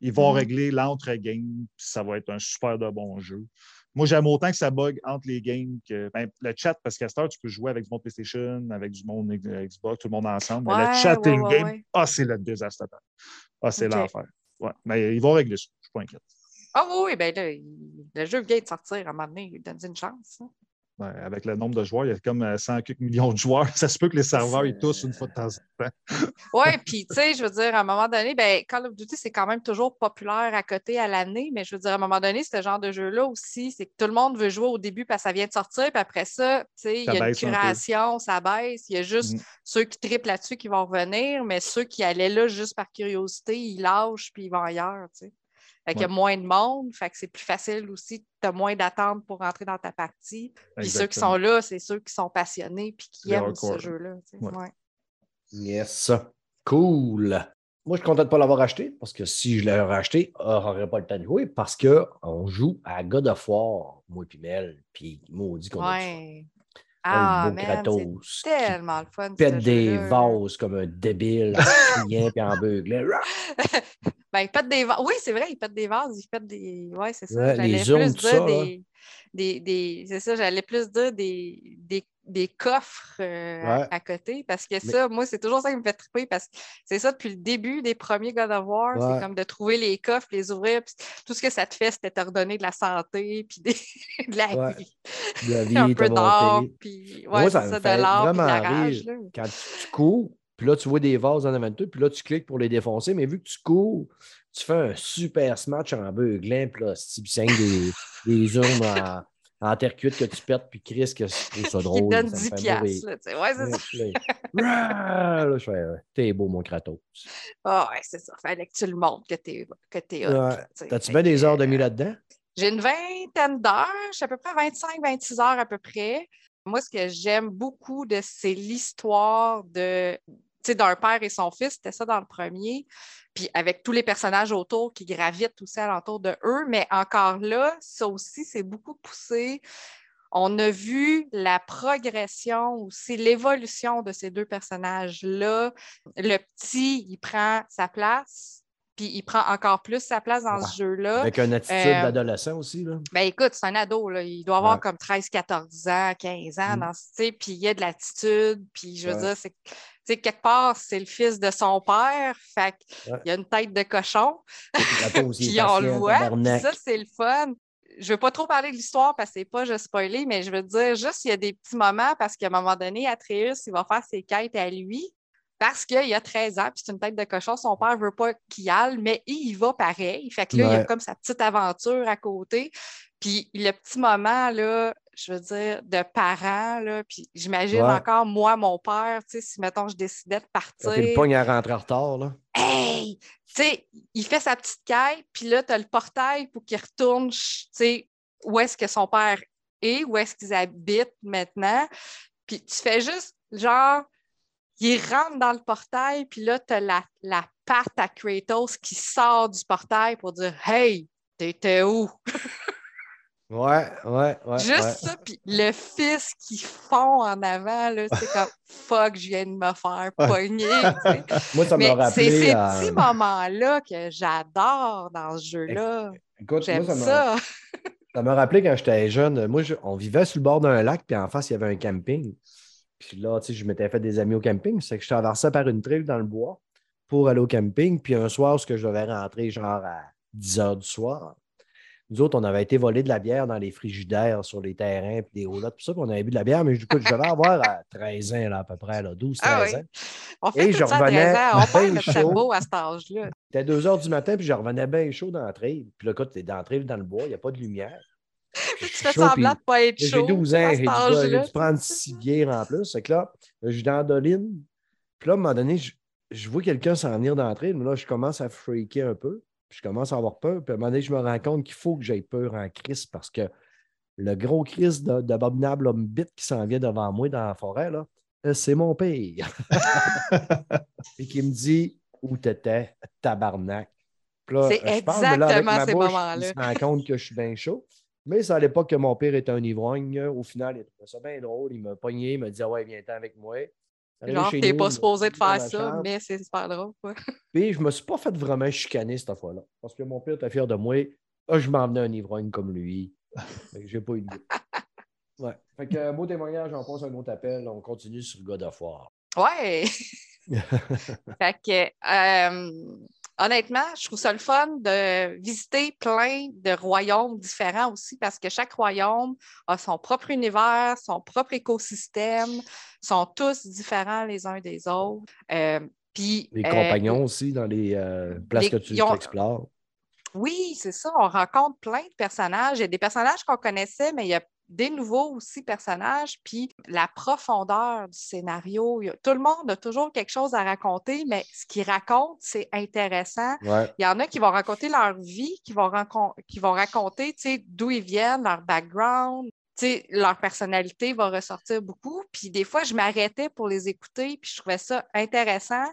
Ils vont Mhm. régler l'entre-game, puis ça va être un super de bon jeu. Moi, j'aime autant que ça bug entre les games que ben, le chat, parce qu'à cette heure, tu peux jouer avec du monde PlayStation, avec du monde Xbox, tout le monde ensemble. Mais le chat ouais, et ouais, game, ah, c'est le désastre total. Ah, c'est Ok. l'enfer. Ouais. Mais ils vont régler ça, je suis pas inquiète. Ah oui, oui, ben là, il- le jeu vient de sortir à un moment donné, donne une chance. hein. Ouais, avec le nombre de joueurs, il y a comme euh, 100 quelques millions de joueurs. Ça se peut que les serveurs, ils toussent une fois de temps en temps. Oui, puis tu sais, je veux dire, à un moment donné, ben, Call of Duty, c'est quand même toujours populaire à côté à l'année, mais je veux dire, à un moment donné, ce genre de jeu-là aussi, c'est que tout le monde veut jouer au début parce que ça vient de sortir, puis après ça, tu sais, il y a une un curation, ça baisse. Il y a juste Mhm. ceux qui triplent là-dessus qui vont revenir, mais ceux qui allaient là juste par curiosité, ils lâchent puis ils vont ailleurs, tu sais. Fait qu'il y a moins de monde, fait que c'est plus facile aussi, tu as moins d'attente pour rentrer dans ta partie. Puis ceux qui sont là, c'est ceux qui sont passionnés puis qui aiment ce jeu-là. Ouais. Ouais. Yes. Cool. Moi, je suis content de ne pas l'avoir acheté parce que si je l'avais acheté, je n'aurais pas le temps de jouer parce qu'on joue à God of War, moi et Mel, puis maudit qu'on. Ouais. Ah, Kratos c'est tellement le fun. pète des vases comme un débile en criant en beuglant. Ben, il pète des vases. Oui, c'est vrai, il pète des vases, il pète des. Oui, c'est ça. Ouais, j'allais plus dire ça, des. des, des- C'est ça, j'allais plus dire des, des, des coffres euh, à- Ouais. à, côté. Parce que Mais- ça, moi, c'est toujours ça qui me fait triper. Parce que c'est ça depuis le début des premiers God of War. Ouais. C'est comme de trouver les coffres, les ouvrir. puis tout ce que ça te fait, c'était te redonner de la santé, puis des- de la vie. De la vie, un peu d'or, puis Moi, ouais, ça me ça, de l'or, puis de la vraiment rage. là. Quand tu, tu cours, puis là, tu vois des vases en avant de toi, puis là, tu cliques pour les défoncer, mais vu que tu cours, tu fais un super smash en beuglant, puis là, si tu des, des urnes en, en terre cuite que tu pètes, puis Chris, que je trouve ça drôle. te donne ça me 10 fait piastres. là, tu sais. Ouais, c'est Ouais, ça. là, je fais, euh, t'es beau, mon Kratos. Ah ouais, c'est ça. Fallait que tu le montres que t'es que t'es Ouais. T'as-tu bien des heures de mis euh, là-dedans? J'ai une vingtaine d'heures, je suis à peu près 25-26 heures à peu près. Moi, ce que j'aime beaucoup, de, c'est l'histoire de sais, d'un père et son fils, c'était ça dans le premier, puis avec tous les personnages autour qui gravitent aussi alentour de eux, mais encore là, ça aussi, c'est beaucoup poussé. On a vu la progression aussi, l'évolution de ces deux personnages-là. Le petit, il prend sa place, puis il prend encore plus sa place dans Ouais. ce jeu-là. Avec une attitude euh, d'adolescent aussi, là. Ben écoute, c'est un ado, là. il doit avoir Ouais. comme 13, 14 ans, 15 ans, Mm. dans ce- puis il y a de l'attitude, puis je veux Ouais. dire, c'est, sais, quelque part, c'est le fils de son père, fait Ouais. qu'il a une tête de cochon, puis on le voit, ça, c'est le fun. Je veux pas trop parler de l'histoire parce que c'est pas juste spoiler, mais je veux dire, juste il y a des petits moments parce qu'à un moment donné, Atreus, il va faire ses quêtes à lui parce qu'il a 13 ans, puis c'est une tête de cochon. Son père veut pas qu'il y aille, mais il y va pareil. Fait que là, il a Ouais. comme sa petite aventure à côté. Puis le petit moment, là, je veux dire, de parents, là, puis j'imagine Ouais. encore, moi, mon père, tu sais, si, mettons, je décidais de partir. il le pogne à rentrer en retard, là. Hey! Tu sais, il fait sa petite quête, puis là, tu as le portail pour qu'il retourne, tu sais, où est-ce que son père est, où est-ce qu'ils habitent maintenant. Puis tu fais juste, genre, il rentre dans le portail, puis là, tu as la, la patte à Kratos qui sort du portail pour dire Hey, t'étais où? Ouais, ouais, ouais. Juste ouais. ça, puis le fils qui fond en avant, c'est comme fuck, je viens de me faire pogner. tu sais. Moi, ça Mais m'a c'est ces à- petits moments-là que j'adore dans ce jeu-là. Écoute, moi, J'aime ça m'a- ça. Ça m'a rappelé quand j'étais jeune. Moi, je- on vivait sur le bord d'un lac, puis en face, il y avait un camping. Puis là, tu sais, je m'étais fait des amis au camping. C'est que je traversais par une trail dans le bois pour aller au camping. Puis un soir, ce que je devais rentrer, genre à 10 heures du soir, nous autres, on avait été voler de la bière dans les frigidaires sur les terrains, puis des roulottes, tout ça. Puis on avait bu de la bière, mais du coup, je devais avoir à 13 ans, là, à peu près, là, 12, 13 Ah oui. ans. On fait Et tout je ça à revenais 13 ans. On perd notre cerveau à cet âge-là. C'était 2 heures du matin, puis je revenais bien chaud dans la trail. Puis là, écoute, t'es dans la trail, dans le bois, il n'y a pas de lumière. Tu fais chaud, semblant de pas être J'ai chaud. 12 ans, j'ai dû, j'ai dû prendre six bières en plus. C'est que là, je suis dans la doline. Puis là, à un moment donné, je, je vois quelqu'un s'en venir d'entrée. Mais là, je commence à freaker un peu. Puis je commence à avoir peur. Puis à un moment donné, je me rends compte qu'il faut que j'aie peur en crise parce que le gros crise d'abominable homme bite qui s'en vient devant moi dans la forêt, là, euh, c'est mon père. Et qui me dit Où t'étais, tabarnak. C'est je avec exactement ces moments-là. Il se rend compte que je suis bien chaud. Mais c'est à l'époque que mon père était un ivrogne. Au final, il a trouvé ça bien drôle. Il m'a pogné, il m'a dit Ah ouais, viens-t'en avec moi. Genre, t'es pas supposé de faire ça, mais c'est super drôle. quoi. Puis je me suis pas fait vraiment chicaner cette fois-là. Parce que mon père était fier de moi. Ah, je m'emmenais un ivrogne comme lui. J'ai pas eu de. Ouais. Fait que euh, beau témoignage, on passe un autre appel. On continue sur God of War. Ouais! Fait que, euh, honnêtement, je trouve ça le fun de visiter plein de royaumes différents aussi parce que chaque royaume a son propre univers, son propre écosystème, sont tous différents les uns des autres. Euh, puis, Les euh, compagnons aussi dans les euh, places les- que tu ont- explores. Oui, c'est ça. On rencontre plein de personnages. Il y a des personnages qu'on connaissait, mais il y a des nouveaux aussi personnages. Puis la profondeur du scénario. a- tout le monde a toujours quelque chose à raconter, mais ce qu'ils racontent, c'est intéressant. Ouais. Il y en a qui vont raconter leur vie, qui vont, qui vont raconter d'où ils viennent, leur background. Tu sais, leur personnalité va ressortir beaucoup. Puis des fois, je m'arrêtais pour les écouter, puis je trouvais ça intéressant.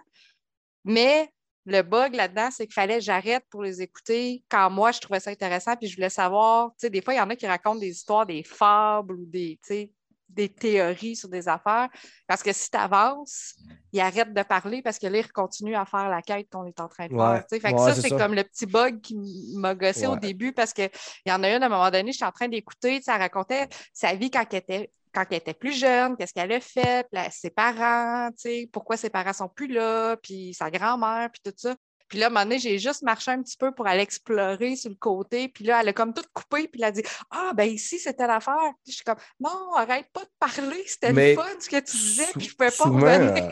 Mais le bug là-dedans, c'est qu'il fallait que j'arrête pour les écouter quand moi, je trouvais ça intéressant, puis je voulais savoir. Tu sais, des fois, il y en a qui racontent des histoires, des fables ou des, tu sais, des théories sur des affaires. Parce que si tu avances, ils arrêtent de parler parce que là, ils continuent à faire la quête qu'on est en train de Ouais. faire. tu sais. Fait que Ouais, ça, c'est ça. comme le petit bug qui m'a gossé au début parce qu'il y en a une à un moment donné, j'étais en train d'écouter, elle racontait sa vie quand elle était quand elle était plus jeune, qu'est-ce qu'elle a fait, là, ses parents, pourquoi ses parents sont plus là, puis sa grand-mère, puis tout ça. Puis là, à un moment donné, j'ai juste marché un petit peu pour aller explorer sur le côté. Puis là, elle a comme tout coupé. Puis elle a dit Ah, ben ici, c'était l'affaire. Puis je suis comme Non, arrête pas de parler. C'était Mais le fun ce que tu disais. Puis je Sou- pouvais pas souvent, revenir.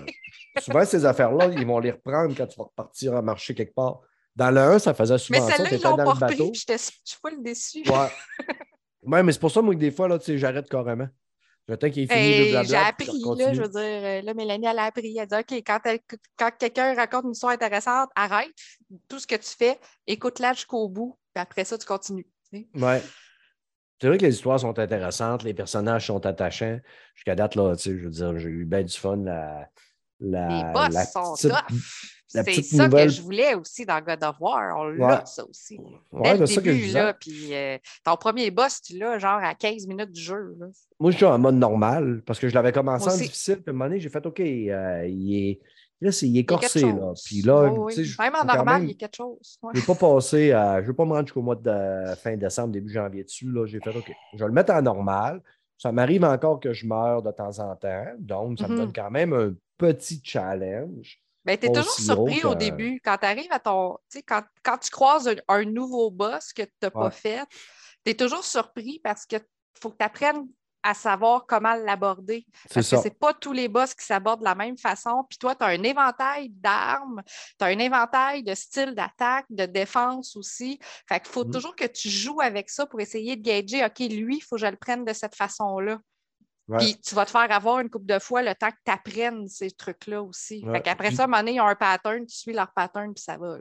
euh, souvent, ces affaires-là, ils vont les reprendre quand tu vas repartir à marcher quelque part. Dans le 1, ça faisait Mais souvent ça. celle-là, Tu ils l'ont pas repris. J'étais full déçue. Ouais. ouais, mais c'est pour ça, moi, que des fois, là, tu sais, j'arrête carrément. J'attends qu'il est fini j'ai appris, je là, je veux dire, euh, là, Mélanie, elle a appris. Elle dit, OK, quand, quelqu'un raconte une histoire intéressante, arrête tout ce que tu fais, écoute-la jusqu'au bout, puis après ça, tu continues. tu sais. Ouais. C'est vrai que les histoires sont intéressantes, les personnages sont attachants. Jusqu'à date, là, tu sais, je veux dire, j'ai eu bien du fun. La, la, Les boss la sont petite- tough. C'est ça nouvelle- que je voulais aussi dans God of War. On Ouais. l'a, ça aussi. Ouais, c'est ça que je début, disais. là, puis euh, ton premier boss, tu l'as genre à 15 minutes du jeu. là. Moi, je suis en mode normal parce que je l'avais commencé Moi en aussi. difficile. Puis à un moment donné, j'ai fait OK, euh, il est. Là, c'est, il est Il corsé. Là. Puis là, oui. je- Même en normal, même- il y a quelque chose. ouais. Je ne vais pas passer à. Je ne vais pas me rendre jusqu'au mois de euh, fin décembre, début janvier dessus. Là. J'ai fait OK. Je vais le mettre en normal. Ça m'arrive encore que je meurs de temps en temps. Donc, ça me Mhm. donne quand même un petit challenge. Ben, tu es Pas toujours surpris au début. Quand tu arrives à ton. Tu sais, quand, quand tu croises un, un nouveau boss que tu n'as pas fait, tu es toujours surpris parce que faut que tu apprennes à savoir comment l'aborder. Parce ça. que c'est pas tous les boss qui s'abordent de la même façon. Puis toi, tu as un éventail d'armes, tu as un éventail de styles d'attaque, de défense aussi. Fait qu'il faut Mhm. toujours que tu joues avec ça pour essayer de gager, OK, lui, il faut que je le prenne de cette façon-là. Ouais. Puis tu vas te faire avoir une couple de fois le temps que tu apprennes ces trucs-là aussi. Ouais. Fait qu'après Puis- ça, à un moment donné, ils ont un pattern, tu suis leur pattern, puis ça va.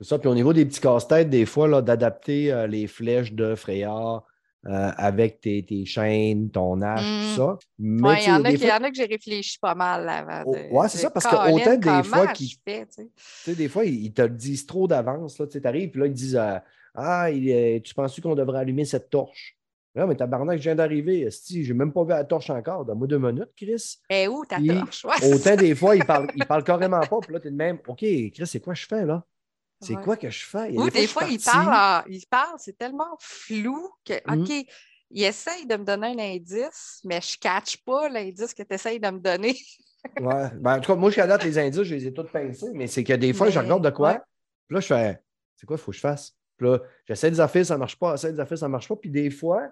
C'est ça. Puis au niveau des petits casse-têtes, des fois, d'adapter euh, les flèches de Freyard euh, avec tes, tes chaînes, ton hache, Mm. tout ça. Mais Ouais, il y, en a des qui- il y fois, en a que j'ai réfléchi pas mal avant. Oh, de- ouais, c'est ça, parce que autant des fois qu'ils- tu sais. des fois, ils te le disent trop d'avance. Tu arrives, puis là, ils disent euh, Ah, il tu penses qu'on devrait allumer cette torche? Non, mais tabarnak, je viens d'arriver. Je n'ai même pas vu la torche encore. Donne-moi deux minutes, Chris. Mais où ta torche? Ouais, Autant des fois, ils parlent, ils parlent carrément pas. Puis là, tu es de même OK, Chris, c'est quoi je fais là? C'est Ouais. quoi que je fais? Il Ou des je fois, parlent, en- ils parlent, c'est tellement flou que, Mhm. OK, ils essayent de me donner un indice, mais je ne catch pas l'indice que tu essayes de me donner. Ouais. Ben, en tout cas, moi, jusqu'à date, les indices, je les ai tous pincés, mais c'est que des fois, je regarde de quoi. Puis là, je fais C'est quoi il faut que je fasse? Puis là, j'essaie des affaires, ça ne marche pas. J'essaie des affaires, ça ne marche pas. Puis des fois,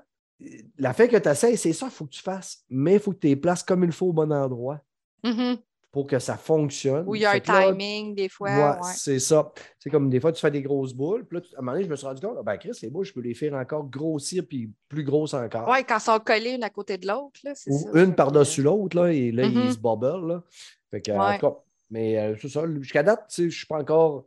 la fait que tu essaies, c'est ça, il faut que tu fasses. Mais il faut que tu les places comme il faut au bon endroit Mhm. pour que ça fonctionne. Ou il y a un là, timing, des fois. Ouais, ouais. c'est ça. C'est comme des fois, tu fais des grosses boules. Puis là, à un moment donné, je me suis rendu compte, ah, ben Chris, les boules, je peux les faire encore grossir puis plus grosses encore. Ouais, quand ils sont collés une à côté de l'autre, Ou ça. une par-dessus l'autre, là, et là, ils se bubble. Là. Fait que, en tout cas, mais euh, c'est ça. Jusqu'à date, je suis pas encore.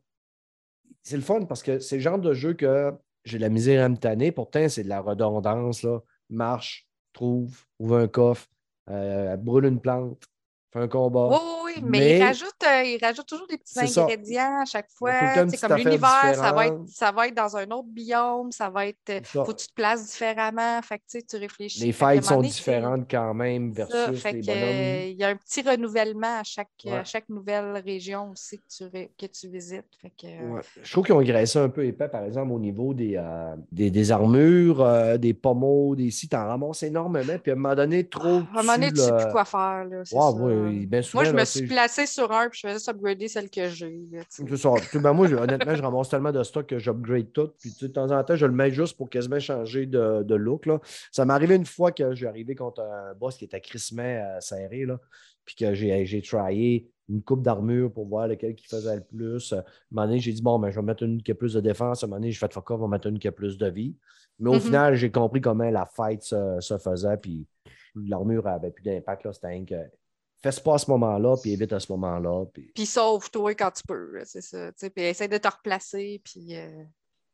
C'est le fun parce que c'est le genre de jeu que j'ai de la misère à me tanner. Pourtant, c'est de la redondance. Là. Marche, trouve, ouvre un coffre, euh, brûle une plante, fais un combat. Oui. Mais, Mais- il, rajoute, euh, il rajoute toujours des petits C'est ça. ingrédients à chaque fois. petite comme l'univers, ça va, être, ça va être dans un autre biome, ça va être. euh, C'est ça. Faut que tu te places différemment. Fait que tu réfléchis. Les moment sont donné, c'est- différentes quand même c'est versus Fait les que, bonhommes. euh, il y a un petit renouvellement à chaque, Ouais. à chaque nouvelle région aussi que tu, ré- que tu visites. Fait que, euh, Ouais. Je trouve qu'ils ont graissé un peu épais, par exemple, au niveau des, des, des armures, des pommeaux, des sites. T'en ramasses énormément. Puis à un moment donné, trop. à un moment donné, tu sais plus quoi faire. Là, c'est souvent, Moi, je là, me tu suis placée sur un puis je faisais upgrader celle que j'ai. C'est ça. Ben, moi, honnêtement, je ramasse tellement de stock que j'upgrade tout. Puis de temps en temps, je le mets juste pour quasiment changer de, de look. Là. Ça m'est arrivé une fois que j'ai arrivé contre un boss qui était crissement euh, serré. Là, puis que j'ai, tryé une coupe d'armure pour voir lequel qui faisait le plus. À un moment donné, j'ai dit, bon, ben, je vais mettre une qui a plus de défense. À un moment donné, j'ai fait fuck off, on va mettre une qui a plus de vie. Mais au Mhm. final, j'ai compris comment la fight se, se faisait. Puis l'armure avait plus d'impact. C'était fais pas à ce moment-là, puis évite à ce moment-là. Puis... Puis sauve-toi quand tu peux, c'est ça. Puis essaie de te replacer. Puis, euh,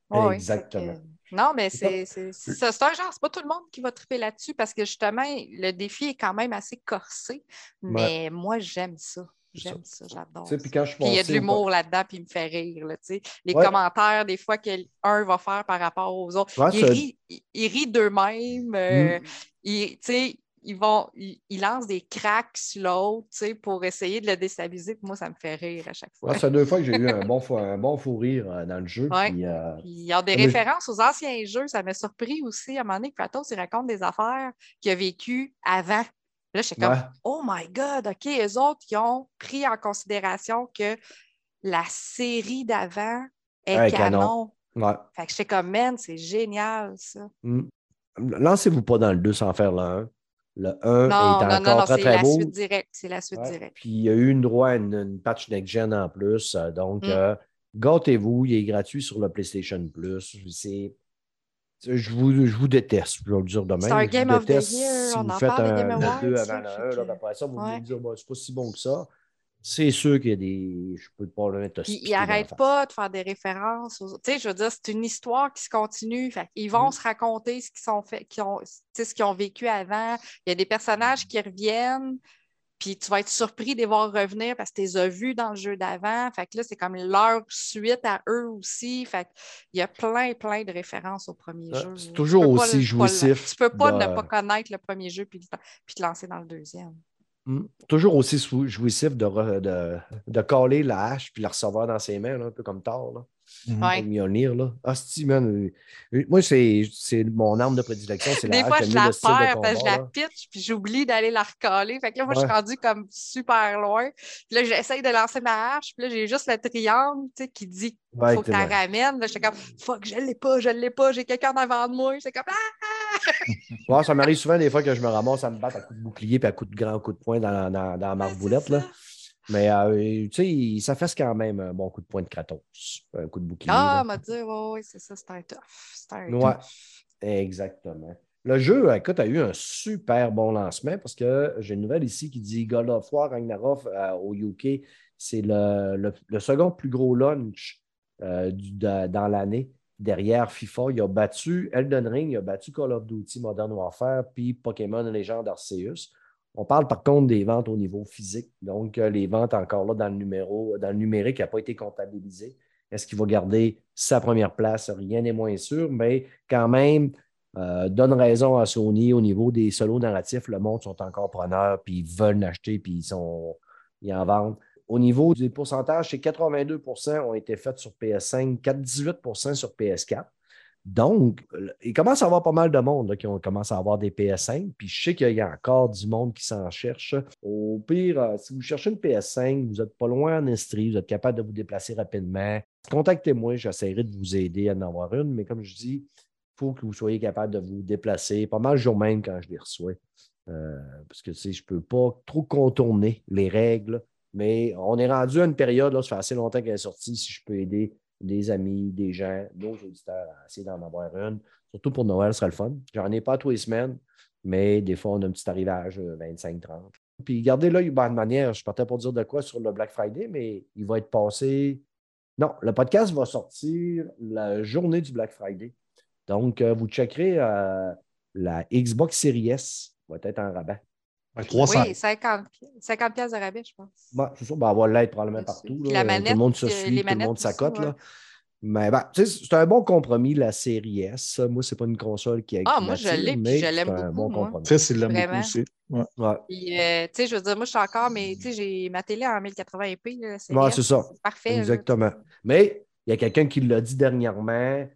ouais, Exactement. que- non, mais C'est c'est un genre, c'est pas tout le monde qui va triper là-dessus parce que justement, le défi est quand même assez corsé. Mais moi, j'aime ça. J'aime ça, j'adore. Puis il y a de l'humour là-dedans, puis il me fait rire. Là, les Ouais. commentaires, des fois, qu'un va faire par rapport aux autres. Ouais, ils rient d'eux-mêmes. euh, Mm. tu sais, ils, vont, ils, ils lancent des cracks sur l'autre tu sais, pour essayer de le déstabiliser. Moi, ça me fait rire à chaque fois. Ouais, fait deux fois que j'ai eu un bon, fou, un bon fou rire euh, dans le jeu. Ouais. puis, euh, Puis il y a des références aux anciens jeux. Ça m'a surpris aussi. À un moment donné, Kratos, il raconte des affaires qu'il a vécues avant. Là, j'étais comme, ouais. oh my God, OK, eux autres, ils ont pris en considération que la série d'avant est Ouais, canon. canon. Ouais. Fait que j'étais comme, man, c'est génial, ça. Mm. Lancez-vous pas dans le 2 sans faire le 1. Le 1 Non, est non, encore non, très, très beau. C'est la suite Ouais. directe. Puis il y a eu une droit à une, une patch next-gen en plus. euh, donc, Mm. euh, gâtez-vous. Il est gratuit sur le PlayStation Plus. C'est. Je vous, je vous déteste, je vais le dire demain. C'est un Je vous Game of the déteste Year, si on vous en faites parle un, Game Awards, 2 ça, avant le fait 1. que- là, puis après ça, vous Ouais. me dire, bah, c'est pas si bon que ça. C'est sûr qu'il y a des. Je peux pas le mettre Puis ils n'arrêtent pas de faire des références. aux- Tu sais, je veux dire, c'est une histoire qui se continue. Fait ils vont Mm. se raconter ce qu'ils sont fait, ont, ce qu'ils ont vécu avant. Il y a des personnages qui reviennent. Puis tu vas être surpris de les voir revenir parce que tu les as vus dans le jeu d'avant. Fait que là, c'est comme leur suite à eux aussi. Fait il y a plein, plein de références au premier Ouais, jeu. c'est toujours pas aussi le- pas jouissif Tu peux pas de- ne pas connaître le premier jeu puis, puis te lancer dans le deuxième. Mm. Toujours aussi jouissif de, re- de, de caler la hache puis la recevoir dans ses mains, là, un peu comme Thor. Là. Ouais. Comme Mjolnir, là. Hostie, man. euh, euh, Moi, c'est c'est mon arme de prédilection, c'est la Des hache. fois, je la perds parce que je la pitch, puis j'oublie d'aller la recaler. Fait que là, moi, je suis rendue comme super loin. Puis là, j'essaye de lancer ma hache, puis là, j'ai juste le triangle, tu sais, qui dit qu'il Ouais, faut que tu la ramènes. Là, j'étais comme, fuck, je l'ai pas, je l'ai pas, j'ai quelqu'un devant de moi. C'est comme, ah! Ouais, ça m'arrive souvent des fois que je me ramasse à me battre à coups de bouclier et à coups de grand coups de poing dans, dans, dans Là. ça. Mais euh, tu sais, ça fait quand même un bon coup de poing de Kratos. Un coup de bouclier. Ah, m'a dit, ouais, ouais, c'est ça, c'est un tough. C'est un Ouais. tough. Exactement. Le jeu, écoute, a eu un super bon lancement parce que j'ai une nouvelle ici qui dit God of War Ragnarok euh, au UK. C'est le, le- le second plus gros launch euh, du- de- dans l'année. Derrière FIFA, il a battu Elden Ring, il a battu Call of Duty Modern Warfare, puis Pokémon Legend Arceus. On parle par contre des ventes au niveau physique. Donc, euh, les ventes encore là dans le numéro, dans le numérique n'a pas été comptabilisé. Est-ce qu'il va garder sa première place? Rien n'est moins sûr, mais quand même, euh, donne raison à Sony au niveau des solos narratifs. Le monde sont encore preneurs, puis ils veulent l'acheter, puis ils, sont, ils en vendent. Au niveau des pourcentages, c'est 82% ont été faits sur PS5, 4 18% sur PS4. Donc, euh, il commence à y avoir pas mal de monde là, qui ont commencé à avoir des PS5. Puis je sais qu'il y a encore du monde qui s'en cherche. Au pire, euh, si vous cherchez une PS5, vous n'êtes pas loin en Estrie, vous êtes capable de vous déplacer rapidement. Contactez-moi, j'essaierai de vous aider à en avoir une. Mais comme je dis, il faut que vous soyez capable de vous déplacer pas mal le jour même quand je les reçois. Euh, parce que tu sais, je ne peux pas trop contourner les règles. Mais on est rendu à une période, là, ça fait assez longtemps qu'elle est sortie. Si je peux aider des amis, des gens, nos auditeurs à essayer d'en avoir une. Surtout pour Noël, ce serait le fun. J'en ai pas tous les semaines, mais des fois, on a un petit arrivage, euh, 25-30. Puis gardez l'œil, ben, de manière, je partais pour dire de quoi sur le Black Friday, mais il va être passé. Non, le podcast va sortir la journée du Black Friday. Donc, euh, vous checkerez euh, la Xbox Series S va être en rabat. Ouais, 300. Oui, 50, 50 piastres de rabais, je pense. Bon, c'est ça, ben, elle va l'être probablement partout. Là. la manette, tout le monde se euh, suit, tout le monde s'accote. ouais. Mais ben, c'est un bon compromis, la série S. Moi, c'est pas une console qui Ah, qui moi, je l'ai, puis je l'aime c'est un beaucoup, bon moi. compromis. Fils, il l'aime beaucoup Vraiment. aussi. Ouais. Ouais. Puis, euh, tu sais, je veux dire, moi, je suis encore, mais tu sais, j'ai ma télé en 1080p. Là, c'est Ouais, ça. parfait. là, Exactement. Mais il y a quelqu'un qui l'a dit dernièrement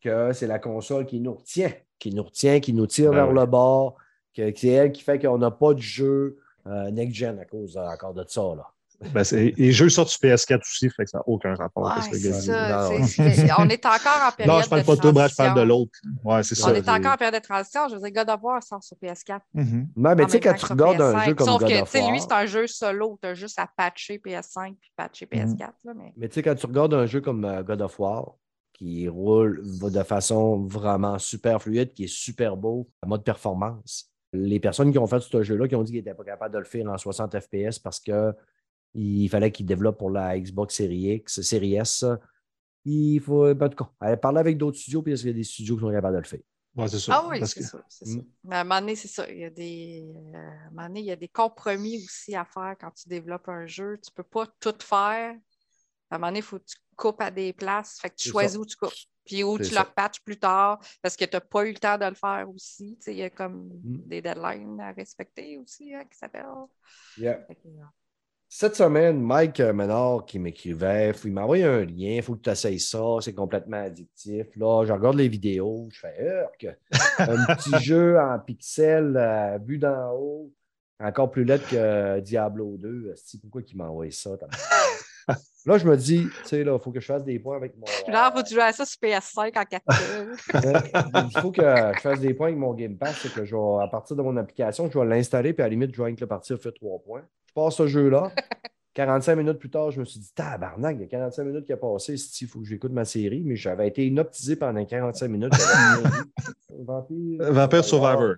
que c'est la console qui nous retient, qui nous retient, qui nous tire Ben vers le bord, que, que c'est elle qui fait qu'on n'a pas de jeu euh, next-gen à cause euh, encore de ça. Là. Ben, c'est- les jeux sortent sur PS4 aussi, fait que ça n'a aucun rapport Ouais, avec ce ça. Non, c'est- c'est- on est encore en période Non, je parle de pas de toi, je parle de transition. l'autre. Ouais, c'est ça. On est encore en période de transition. Je veux dire, God of War sort sur PS4. Mhm. Ouais, mais tu sais, quand tu regardes un PS5. jeu comme Sauf God que, of sais, lui, War, c'est un jeu solo. Tu as juste à patcher PS5 puis patcher Mhm. PS4. là, mais... mais tu sais, quand tu regardes un jeu comme euh, God of War, qui roule de façon vraiment super fluide, qui est super beau, en mode performance, les personnes qui ont fait ce jeu-là, qui ont dit qu'ils n'étaient pas capables de le faire en 60 FPS parce que il fallait qu'ils développent pour la Xbox Series X, Series S. Il faut, en tout cas, aller parler avec d'autres studios, puis il y a des studios qui sont capables de le faire? Ouais, c'est ça. Ah oui, c'est que- ça. Mm. ça. Mais à un moment donné, c'est ça. Il y, a des, euh, à un moment donné, il y a des compromis aussi à faire quand tu développes un jeu. Tu ne peux pas tout faire. À un moment donné, il faut que tu coupes à des places. Fait que tu choisis ça. où tu coupes. Puis où tu ça. le repatches plus tard parce que tu n'as pas eu le temps de le faire aussi. Il y a comme Mm. des deadlines à respecter aussi hein, qui s'appellent. Yeah. Euh, Cette semaine, Mike euh, Ménard qui m'écrivait, il m'a envoyé un lien, il faut que tu essayes ça, c'est complètement addictif. Là, je regarde les vidéos, je fais! Un petit jeu en pixels euh, vu d'en haut, encore plus laid que euh, Diablo 2. Esti, Pourquoi il m'a envoyé ça? Là, je me dis, tu sais, là, il faut que je fasse des points avec mon. Genre, faut que tu joues à ça sur PS5 en 4K. Euh, Il faut que je fasse des points avec mon Game Pass, c'est que je vais, à partir de mon application, je vais l'installer, puis à la limite, je vais avec le partir faire trois points. Je passe ce jeu-là. 45 minutes plus tard, je me suis dit, tabarnak, il y a 45 minutes qui a passé, il faut que j'écoute ma série, mais j'avais été inoptisé pendant 45 minutes. Vampire Survivor.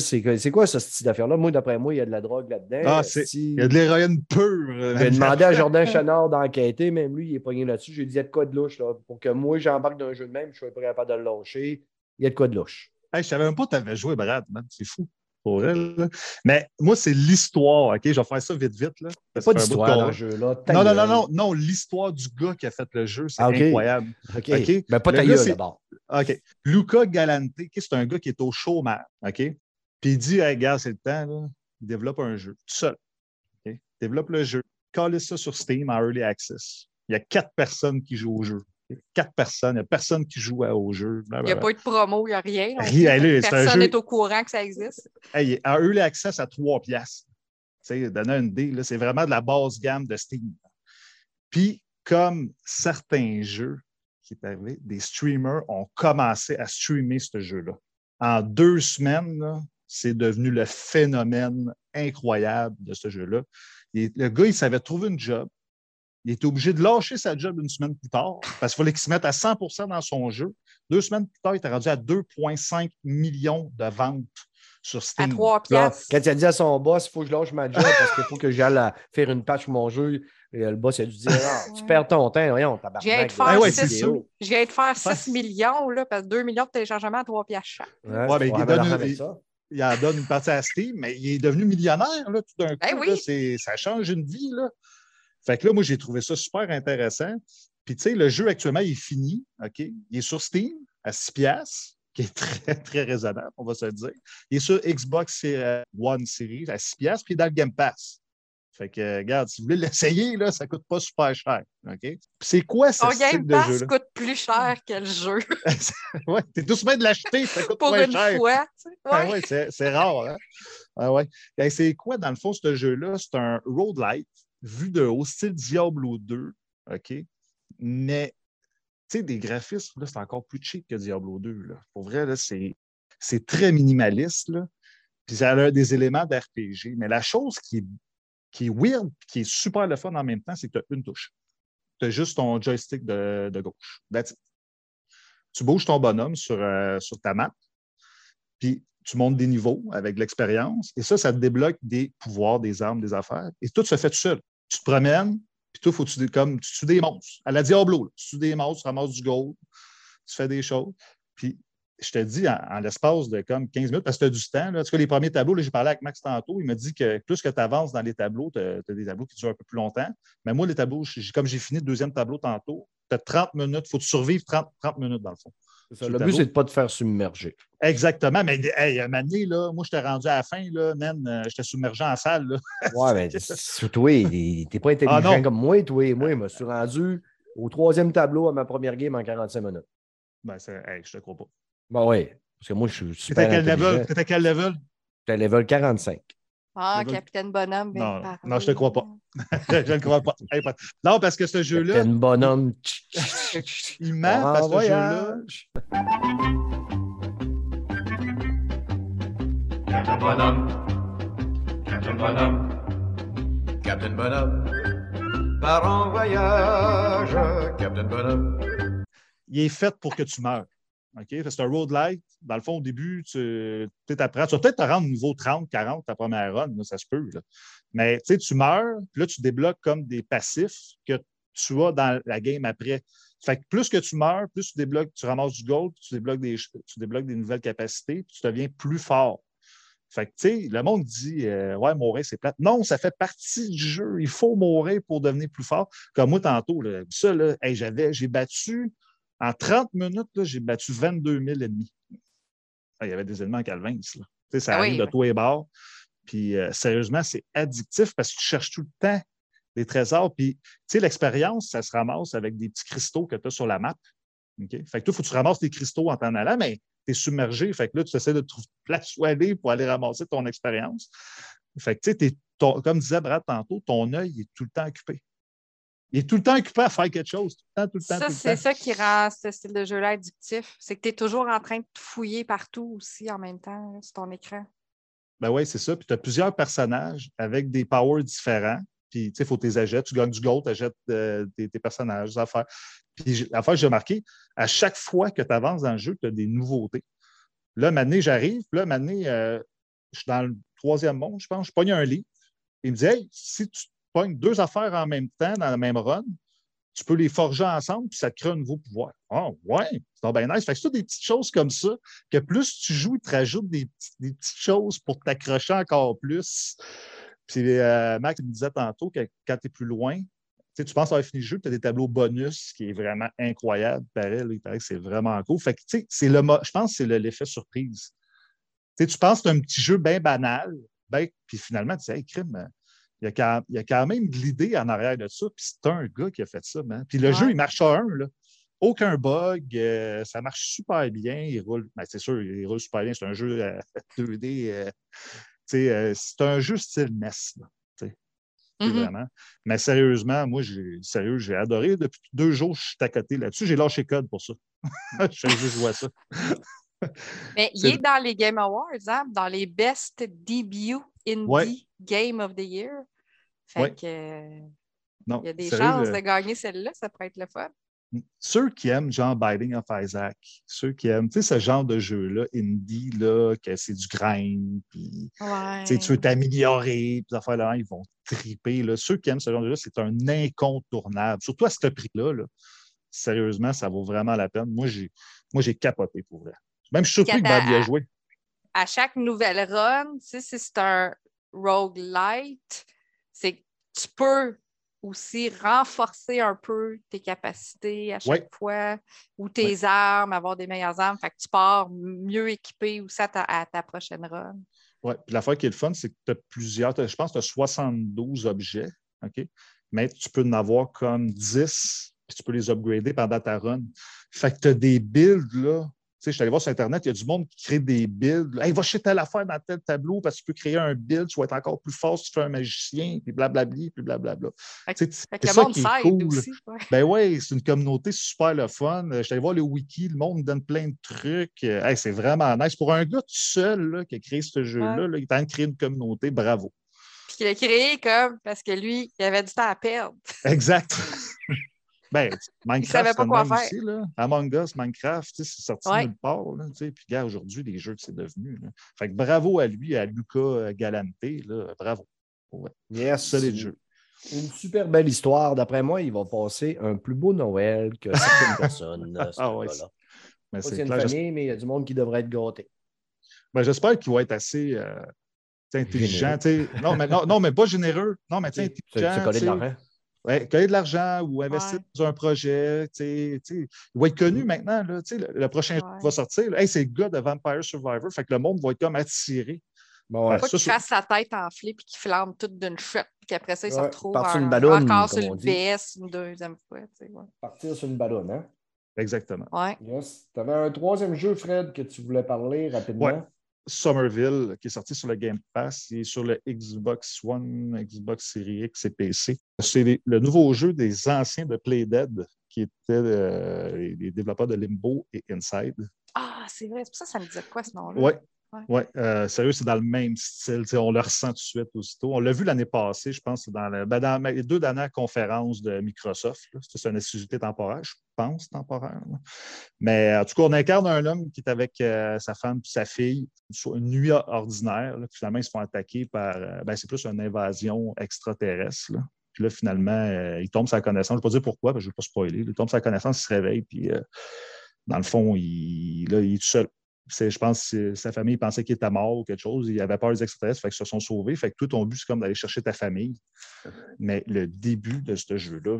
C'est quoi- ce style d'affaire-là? Moi, d'après moi, il y a de la drogue là-dedans. Ah, c'est- Esti. Il y a de l'héroïne pure. J'ai demandé à Jordan Chenard d'enquêter, même lui, il est pogné là-dessus. J'ai dit, il y a de quoi de louche, là. Pour que moi, j'embarque dans un jeu de même, je sois pas capable de le lâcher. Il y a de quoi de louche. Hey, je savais même pas que tu avais joué, Brad, man. C'est fou. Pour elle. là. Mais moi, c'est l'histoire, OK? Je vais faire ça vite, vite. Là, pas d'histoire dans le. Ta Non, non, non, non, non, l'histoire du gars qui a fait le jeu, c'est Ah, incroyable. OK. Mais pas Le ta gars, gueule, c'est- d'abord. OK. Luca Galante, c'est un gars qui est au chômage, OK? Puis il dit, hey, gars, c'est le temps, là. Développe un jeu, tout seul. Développe le jeu. Colle ça sur Steam en Early Access. Il y a quatre personnes qui jouent au jeu. Quatre personnes. Il n'y a personne qui joue à- au jeu. Il n'y a pas eu de promo, il n'y a rien. Personne jeu- n'est au courant que ça existe. Hey, en Early Access à 3 piastres. Donner une idée, c'est vraiment de la basse gamme de Steam. Puis, comme certains jeux qui est arrivé, des streamers ont commencé à streamer ce jeu-là. En deux semaines, c'est devenu le phénomène incroyable de ce jeu-là. Le gars, il savait trouver une job. Il était obligé de lâcher sa job une semaine plus tard parce qu'il fallait qu'il se mette à 100% dans son jeu. Deux semaines plus tard, il était rendu à 2,5 millions de ventes sur À Steam. 3 Là, piastres. quand il a dit à son boss, il faut que je lâche ma job parce qu'il faut que j'aille à faire une patch sur mon jeu, et le boss il a dû dire Ah, Tu perds ton temps, voyons, tabarnak. Je viens de là, faire Ah ouais, vidéo. Je viens de faire 6 Ouais. millions, là, parce que 2 millions de téléchargements à 3 piastres chaque. Ouais, Ouais, mais faut il donne- il- il en donne une partie à Steam, mais il est devenu millionnaire là, tout d'un coup. Ben oui. là, c'est- ça change une vie. Là. Fait que là, moi, j'ai trouvé ça super intéressant. Puis, tu sais, le jeu actuellement, il est fini. OK? Il est sur Steam à 6 piastres, qui est très, très raisonnable, on va se le dire. Il est sur Xbox euh, One Series à 6 piastres, puis il est dans le Game Pass. Fait que, regarde, si vous voulez l'essayer, là, ça coûte pas super cher. OK? Puis c'est quoi ce Ton style Game de Pass jeu-là? coûte plus cher que le jeu. ouais, t'es bien de l'acheter, ça coûte Pour moins une cher. fois. tu sais. Ah Ouais. c'est rare. Hein? Ah ouais. Ben, c'est quoi, dans le fond, ce jeu-là? C'est un roguelite vu de haut, style Diablo 2. OK? Mais, tu sais, des graphismes, là, c'est encore plus cheap que Diablo 2. Là. Pour vrai, là, c'est c'est très minimaliste. Là. Puis ça a des éléments d'RPG. Mais la chose qui est, qui est weird, qui est super le fun en même temps, c'est que tu as une touche. Tu as juste ton joystick de, gauche. Tu bouges ton bonhomme sur, euh, sur ta map, puis tu montes des niveaux avec l'expérience, et ça, ça te débloque des pouvoirs, des armes, des affaires, et tout se fait tout seul. Tu te promènes, puis toi, faut que tu, comme, tu tues des monstres. À la Diablo, tu tues des monstres, tu ramasses du gold, tu fais des choses, puis je te dis, en, l'espace de comme 15 minutes, parce que tu as du temps, là, en tout cas, les premiers tableaux, j'ai parlé avec Max tantôt, il m'a dit que plus que tu avances dans les tableaux, tu as, des tableaux qui durent un peu plus longtemps. Mais moi, les tableaux, comme j'ai fini le deuxième tableau tantôt, tu as 30 minutes, il faut tu survivre 30, 30 minutes dans le fond. Ça. Le but, c'est de ne pas te faire submerger. Exactement. Mais hey, un moment donné, là, moi, j'étais rendu à la fin, là, man, euh, j'étais submergé en salle. Là. Ouais, mais toi, tu n'es pas intelligent Ah, non. comme moi. Toi, moi, je me suis rendu au troisième tableau à ma première game en 45 minutes. Ben, hey, je te crois pas. Bon, oui, parce que moi, je suis super quel level? intelligent. C'était quel level? J'étais level 45. Ah, Capitaine Bonhomme. vient Non, non, je te crois pas. je ne crois pas. Non, parce que ce jeu-là, Capitaine Bonhomme. il ment En parce que ce jeu-là. Captain Bonhomme, Captain Bonhomme, Captain Bonhomme, part en voyage, Captain Bonhomme. il est fait pour que tu meurs. OK? C'est un road light. Dans le fond, au début, tu apprends. Tu vas peut-être te rendre au niveau 30, 40 ta première run, ça se peut. Mais tu meurs, puis là, tu débloques comme des passifs que tu as dans la game après. Fait que plus que tu meurs, plus tu débloques, tu ramasses du gold, tu débloques des, tu débloques des nouvelles capacités, puis tu deviens plus fort. Fait que, tu sais, le monde dit, euh, ouais, mourir, c'est plate. Non, ça fait partie du jeu. Il faut mourir pour devenir plus fort. Comme moi, tantôt, ça, là, j'avais, j'ai battu, en 30 minutes, j'ai battu 22 000 ennemis. Ah, il y avait des ennemis en Calvin, là. Tu sais, ça Ah oui, arrive de oui. tous les bords. Puis, euh, sérieusement, c'est addictif parce que tu cherches tout le temps des trésors. Puis, tu sais, l'expérience, ça se ramasse avec des petits cristaux que tu as sur la map. Fait que toi, il faut que tu ramasses des cristaux en t'en allant, mais tu es submergé. Fait que là, tu essaies de trouver une place où aller pour aller ramasser ton expérience. Fait que, tu sais, t'es- comme disait Brad tantôt, ton œil est tout le temps occupé. Il est tout le temps occupé à faire quelque chose. Tout le temps, tout le temps, Ça, c'est ça qui rend ce style de jeu-là addictif. C'est que tu es toujours en train de fouiller partout aussi en même temps là, sur ton écran. Ben oui, c'est ça. Puis tu as plusieurs personnages avec des powers différents. Puis, tu sais, il faut que tu les achètes. Tu gagnes du gold, tu achètes euh, tes, tes personnages, des affaires. Puis, l'affaire que j'ai remarqué, à chaque fois que tu avances dans le jeu, tu as des nouveautés. Là, maintenant, j'arrive. Là, maintenant, euh, je suis dans le troisième monde, je pense. Je pogne un livre. Il me dit, hey, si tu deux affaires en même temps dans la même run, tu peux les forger ensemble, puis ça te crée un nouveau pouvoir. Ah, ouais, c'est bien nice. Fait que c'est des petites choses comme ça, que plus tu joues, ils te rajoutent des, petites choses pour t'accrocher encore plus. Puis euh, Mac me disait tantôt que quand tu es plus loin, tu penses avoir fini le jeu, tu as des tableaux bonus qui est vraiment incroyable. Il que c'est vraiment cool. Fait que, c'est le, je pense que c'est le- l'effet surprise. Tu penses que c'est un petit jeu bien banal, ben, puis finalement, tu dis, hey, crime, il y, a quand, il y a quand même de l'idée en arrière de ça, puis c'est un gars qui a fait ça, man. Puis le Ouais. jeu, il marche à un, là. Aucun bug, euh, ça marche super bien, il roule, ben, c'est sûr, il roule super bien, c'est un jeu euh, 2D, euh, euh, c'est un jeu style NES, là, c'est Mhm. vraiment. Mais sérieusement, moi, j'ai, sérieux, j'ai adoré. Depuis deux jours, je suis à côté là-dessus. J'ai lâché code pour ça. je juste jouer à ça. Mais il est dans les Game Awards, hein, dans les Best Debut Indie Ouais. Game of the Year. Fait Ouais. que, Non, il y a des sérieux, chances euh, de gagner celle-là, ça pourrait être le fun. ceux qui aiment genre Binding of Isaac, ceux qui aiment tu sais, ce genre de jeu-là, indie, là, que c'est du grind, puis Ouais. tu veux t'améliorer, puis affaires là, ils vont triper. Là. Ceux qui aiment ce genre de jeu, c'est un incontournable. Surtout à ce prix-là. là. Sérieusement, ça vaut vraiment la peine. Moi, j'ai, moi, j'ai capoté pour vrai. Même je suis surpris que Bob y a joué. À chaque nouvelle run, si c'est un roguelite, c'est que tu peux aussi renforcer un peu tes capacités à chaque Ouais. fois ou tes armes, avoir des meilleures armes. Fait que tu pars mieux équipé aussi à ta, à ta prochaine run. Oui, puis l'affaire qui est le fun, c'est que tu as plusieurs, je pense que tu as 72 objets, OK? Mais tu peux en avoir comme 10, puis tu peux les upgrader pendant ta run. Fait que tu as des builds, là. Je suis allé voir sur Internet, il y a du monde qui crée des builds. Hey, va chez telle affaire dans tel tableau parce que tu peux créer un build, tu vas être encore plus fort si tu fais un magicien, puis blablabli, puis blablabla. C'est le ça monde qui est s'aide cool. aussi. ouais. Ben oui, c'est une communauté super le fun. Je suis allé voir le wiki, le monde donne plein de trucs. Hey, c'est vraiment nice. Pour un gars tout seul là, qui a créé ce jeu-là, Ouais. là, il est en train de créer une communauté, bravo. Puis qu'il a créé comme parce que lui, il avait du temps à perdre. Exact. ben, Minecraft, c'est le quoi même faire. aussi, là. Among Us, Minecraft, tu sais, c'est sorti Ouais. de nulle part. Là, tu sais. Puis, gars, aujourd'hui, les jeux que c'est devenu. là. Fait que bravo à lui, à Luca euh, Galante. Là, bravo. Yes. Solide jeu. Une super belle histoire. D'après moi, il va passer un plus beau Noël que certaines personnes. ce Ah ouais. Mais c'est une famille, mais il y a du monde qui devrait être gâté. ben, j'espère qu'il va être assez euh, intelligent. Généreux. tu sais. Non, mais, non, non, mais pas généreux. Non, mais tu sais, C'est intelligent. Ouais, gagner de l'argent ou investir Ouais. dans un projet. tu sais, tu sais. Il va être connu maintenant. Là, tu sais, le, le prochain jeu va sortir. là, hey, c'est le gars de Vampire Survivor. Fait que le monde va être comme attiré. Bon, ouais. Pas ça, qu'il fasse la tête enflée puis qu'il flambe tout d'une shot, puis qu'après ça, il se retrouve par sur en- une ballonne, encore sur le dit. BS une deuxième fois. tu sais, ouais. Partir sur une ballonne, hein? Exactement. Ouais. Yes. Tu avais un troisième jeu, Fred, que tu voulais parler rapidement? Somerville, qui est sorti sur le Game Pass, est sur le Xbox One, Xbox Series X et PC. C'est le nouveau jeu des anciens de Playdead, qui étaient euh, les les développeurs de Limbo et Inside. Ah, c'est vrai. C'est pour ça que ça me disait quoi ce nom-là? Oui. Ouais, euh, sérieux, c'est dans le même style. On le ressent tout de suite aussitôt. On l'a vu l'année passée, je pense, dans, ben, dans les deux dernières conférences de Microsoft. sur une exclusivité temporaire, je pense, temporaire. Mais en tout cas, on incarne un homme qui est avec euh, sa femme et sa fille sur une nuit ordinaire. finalement, ils se font attaquer par. euh, ben, c'est plus une invasion extraterrestre. là. Puis là, finalement, euh, il tombe sa connaissance. Je ne vais pas dire pourquoi, parce que je ne vais pas spoiler. Il tombe sa connaissance, il se réveille, puis dans le fond, il est tout seul. Je pense que sa famille pensait qu'il était mort ou quelque chose. Il avait peur des extraterrestres, fait se sont sauvés. Fait que tout ton but, c'est comme d'aller chercher ta famille. Mais le début de ce jeu-là,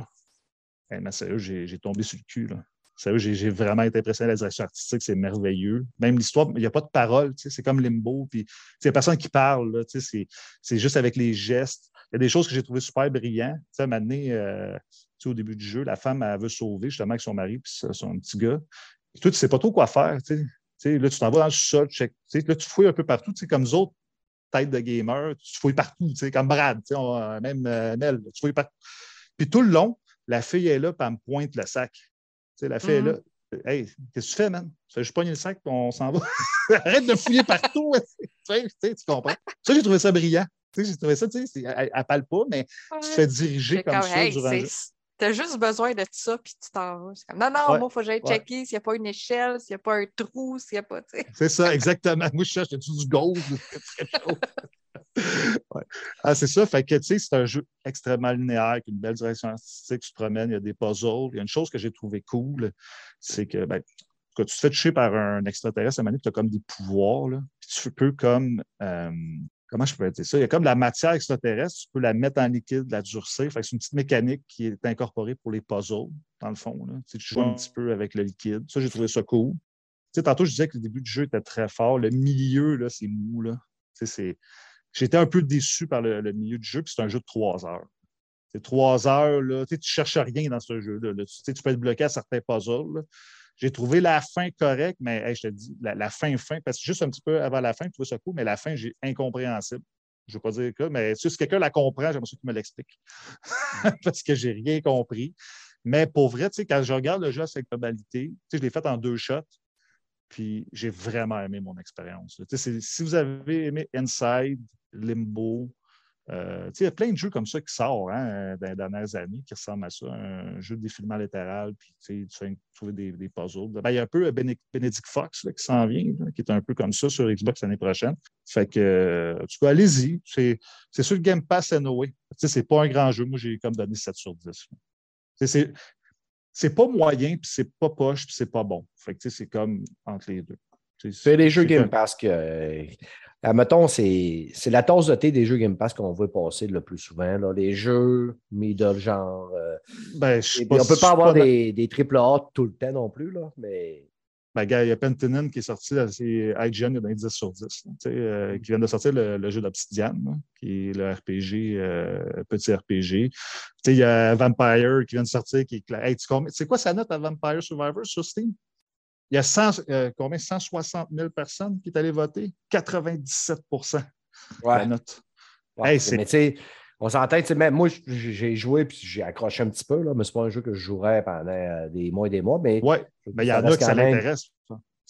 hey, mais sérieux, j'ai tombé sur le cul. Là. Sérieux, j'ai vraiment été impressionné. La direction artistique, c'est merveilleux. Même l'histoire, il n'y a pas de parole. C'est comme Limbo. Puis, il n'y a personne qui parle. C'est juste avec les gestes. Il y a des choses que j'ai trouvées super brillantes. Tu sais, euh, au début du jeu, la femme, elle veut sauver justement avec son mari puis son petit gars. Et toi, tu ne sais pas trop quoi faire. Sais. Tu sais, là, tu t'en vas dans le sol, tu sais, là, tu fouilles un peu partout, tu sais, comme nous autres, têtes de gamer, tu fouilles partout, tu sais, comme Brad, tu sais, on- même euh, Mel, tu fouilles partout. Puis tout le long, la fille est là, puis elle me pointe le sac. Tu sais, la fille Mhm. est là. Hey, qu'est-ce que tu fais, man? Tu fais juste pogner le sac, puis on s'en va. Arrête de fouiller partout. tu, sais, tu comprends? Ça, j'ai trouvé ça brillant. Tu sais, j'ai trouvé ça, tu sais, elle, elle parle pas, mais tu te fais diriger comme, comme, ça hey, durant le jeu. T'as juste besoin de ça, puis tu t'en vas. C'est comme, non, non, Ouais. moi, il faut que j'aille Ouais. checker s'il n'y a pas une échelle, s'il n'y a pas un trou, s'il n'y a pas. C'est ça, exactement. Moi, je cherche du gold. Ouais. Ah, c'est ça. Fait que, tu sais, c'est un jeu extrêmement linéaire, avec une belle direction artistique. Tu te promènes, il y a des puzzles. Il y a une chose que j'ai trouvé cool, c'est que, ben, quand tu te fais toucher par un extraterrestre, à un tu as comme des pouvoirs, là. Puis tu peux comme. euh, comment je peux dire ça? Il y a comme de la matière extraterrestre, tu peux la mettre en liquide, la durcir. Fait que c'est une petite mécanique qui est incorporée pour les puzzles, dans le fond. Là. Tu joues un petit peu avec le liquide. Ça, j'ai trouvé ça cool. Tu sais, tantôt, je disais que le début du jeu était très fort. Le milieu, là, c'est mou. Là. Tu sais, c'est- J'étais un peu déçu par le, le milieu du jeu, puis c'est un jeu de trois heures. C'est trois heures, là, tu sais, tu cherches rien dans ce jeu-là. là. Tu, sais, tu peux être bloqué à certains puzzles. là. J'ai trouvé la fin correcte, mais je te dis, la, fin, fin, parce que juste un petit peu avant la fin, je trouvais ça cool, mais la fin, j'ai incompréhensible. Je ne veux pas dire que, mais si quelqu'un la comprend, j'aimerais ça qu'il me l'explique. parce que j'ai rien compris. Mais pour vrai, tu sais, quand je regarde le jeu à sa globalité, tu sais, je l'ai fait en deux shots. Puis j'ai vraiment aimé mon expérience. Tu sais, Si vous avez aimé Inside, Limbo, euh, il y a plein de jeux comme ça qui sortent hein, dans les dernières années qui ressemblent à ça. Un jeu de défilement latéral, puis tu sais, trouver des, des puzzles. Ben, il y a un peu Béné- Benedict Fox là, qui s'en vient, là, qui est un peu comme ça sur Xbox l'année prochaine. Fait que, euh, en tout cas, allez-y. C'est sur le Game Pass. Tu sais, c'est pas un grand jeu. Moi, j'ai comme donné 7 sur 10. là. Tu sais, C'est pas moyen, puis c'est pas poche, puis c'est pas bon. Fait que, c'est comme entre les deux. C'est les jeux Game Pass que. Euh, admettons, c'est la tasse de thé des jeux Game Pass qu'on veut passer le plus souvent. Là. Les jeux middle genre. euh, Ben, je sais et pas puis on ne peut pas avoir pas des, des triple A tout le temps non plus, là, mais Ben, gars, il y a Pentinen qui est sorti, c'est IGN, il y a donné 10 sur 10, là, tu sais, euh, qui vient de sortir le, le jeu d'Obsidian, qui est le RPG, euh, petit RPG. Sais, il y a Vampire qui vient de sortir, qui est Hey, tu c'est quoi sa note à Vampire Survivor sur Steam? Il y a 100, euh, combien? 160 000 personnes qui est allé voter, 97 la note. Ouais, Hey, mais tu sais, on s'entend, même moi, j'ai joué puis j'ai accroché un petit peu, là, mais c'est pas un jeu que je jouerais pendant euh, des mois et des mois. Mais Ouais, mais il y en a que ça même- l'intéresse.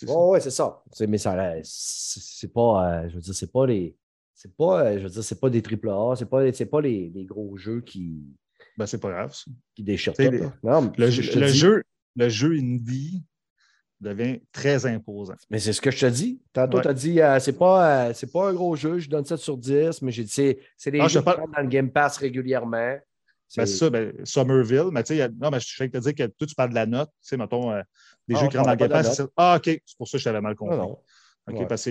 Oui, ouais, c'est ça. Mais ça c'est pas, euh, je veux dire, c'est pas les. C'est pas, euh, je veux dire, c'est pas des triple A, c'est pas, c'est pas les, les gros jeux qui, Ben, c'est pas grave. ça. qui déchirent tout. les-. Non, Le, je- le jeu, le jeu indie devient très imposant. Mais c'est ce que je te dis. Tantôt, Ouais. tu as dit, euh, c'est pas, euh, pas un gros jeu, je donne 7 sur 10, mais j'ai dit, c'est des je jeux te parle- qui rentrent dans le Game Pass régulièrement. Ben, c'est ça, ben, Somerville, mais tu sais, non, mais je sais que te dire que toi, tu parles de la note, tu sais, mettons, euh, des Ah, jeux on qui rentrent dans le Game Pass. Ah, OK, c'est pour ça que je t'avais mal Non, compris. non. OK, Ouais. parce que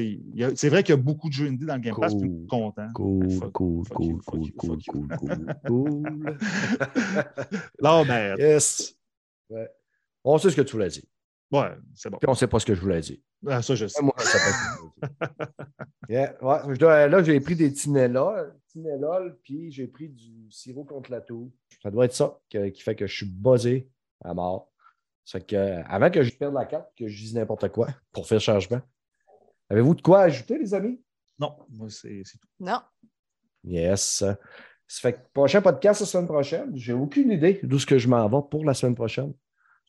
c'est vrai qu'il y a beaucoup de jeux indie dans le Game Pass, puis Cool. content. Cool, Fuck- cool, fuck cool, you, cool, you, cool, cool, cool, cool. Ben, Yes. Ouais. On sait ce que tu voulais dire. Ouais, c'est bon. Puis on sait pas ce que je voulais dire. Ah, ça, je sais. Moi, dire. Yeah, ouais, je dois- là, j'ai pris des Tinellol, puis j'ai pris du sirop contre la toux. Ça doit être ça que- qui fait que je suis buzzé à mort. Ça fait que, avant que je perde la carte, que je dise n'importe quoi pour faire changement. Avez-vous de quoi ajouter, les amis? Non, moi, c'est c'est tout. Non. Yes. Ça fait que prochain podcast la semaine prochaine, j'ai aucune idée d'où ce que je m'en vais pour la semaine prochaine.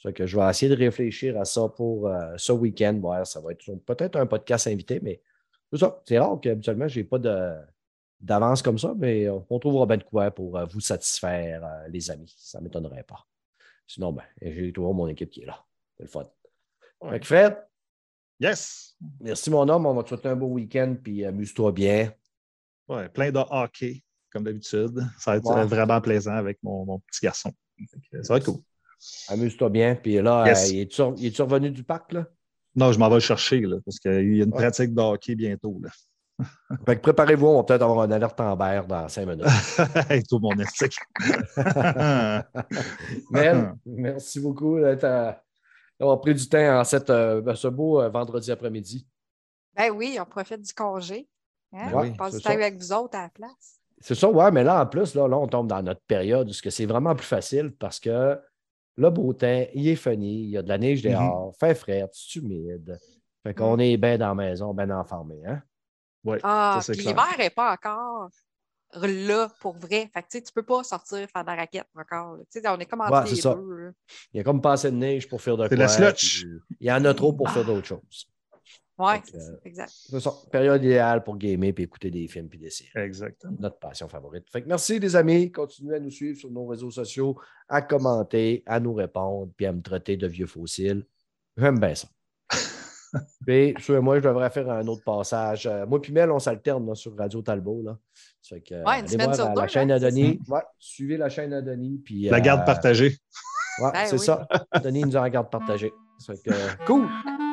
Ça que je vais essayer de réfléchir à ça pour euh, ce week-end. Ouais, ça va être peut-être un podcast invité, mais c'est ça. C'est rare qu'habituellement, je n'ai pas d'avance comme ça, mais on trouvera bien de quoi pour euh, vous satisfaire, euh, les amis. Ça ne m'étonnerait pas. Sinon, ben, j'ai toujours mon équipe qui est là. C'est le fun. Ouais. Fait que Fred, Yes! merci mon homme. On va te souhaiter un beau week-end, puis amuse-toi bien. Ouais, plein de hockey, comme d'habitude. Ça va être Ouais. vraiment plaisant avec mon, mon petit garçon. Ça va être cool. Amuse-toi bien. Puis là, Yes. euh, est-tu revenu du parc, là? Non, je m'en vais le chercher, là, parce qu'il y a une pratique de hockey bientôt. Là. Fait que préparez-vous, on va peut-être avoir une alerte en berre dans cinq minutes. Hey, tout mon éthique. Mel, merci beaucoup d'être, euh, d'avoir pris du temps en cette, euh, ce beau euh, vendredi après-midi. Ben oui, on profite du congé. Hein? Ben oui, on passe du temps avec vous autres à la place. C'est ça, ouais, mais là, en plus, là, là, on tombe dans notre période où c'est vraiment plus facile parce que le beau temps, il est funny, il y a de la neige dehors, fait frais, c'est humide. Fait qu'on est bien dans la maison, bien enfermé. Hein? Oui, Ah, c'est puis l'hiver n'est pas encore là pour vrai. Fait que tu sais, tu peux pas sortir faire de la raquette encore. là. Tu sais, on est comme entre Ouais, c'est ça. deux. Il y a comme pas assez de neige pour faire de C'est quoi. la slotch. puis Il y en a trop pour faire d'autres choses. C'est ça, exact. C'est ça. Période idéale pour gamer puis écouter des films puis des séries. Exactement. notre passion favorite. Fait que merci les amis, continuez à nous suivre sur nos réseaux sociaux, à commenter, à nous répondre, puis à me traiter de vieux fossile. J'aime bien ça. puis, sur moi, je devrais faire un autre passage. Euh, moi puis Mel, on s'alterne sur Radio Talbot. Là. Fait que, euh, Ouais, une semaine sur la, deux, la chaîne hein, à c'est Denis. Ouais, suivez la chaîne à Denis. Puis, La euh, garde partagée. Ouais, Ben c'est oui. ça. Denis nous en garde partagé. Ça fait que, euh, cool.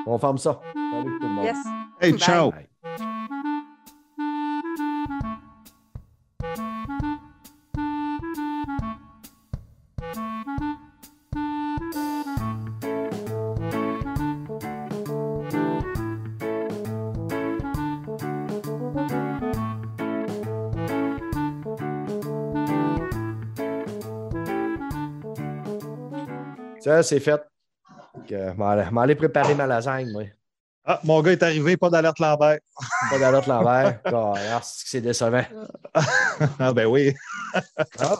On ferme ça. Salut tout le monde. Yes. Hey, Bye. ciao! Bye. Ça, c'est fait. Que, je m'en allais préparer ma lasagne, moi. Ah, mon gars est arrivé, pas d'alerte Lambert. Pas d'alerte. Ah, c'est c'est décevant. ah, ben oui. Ah,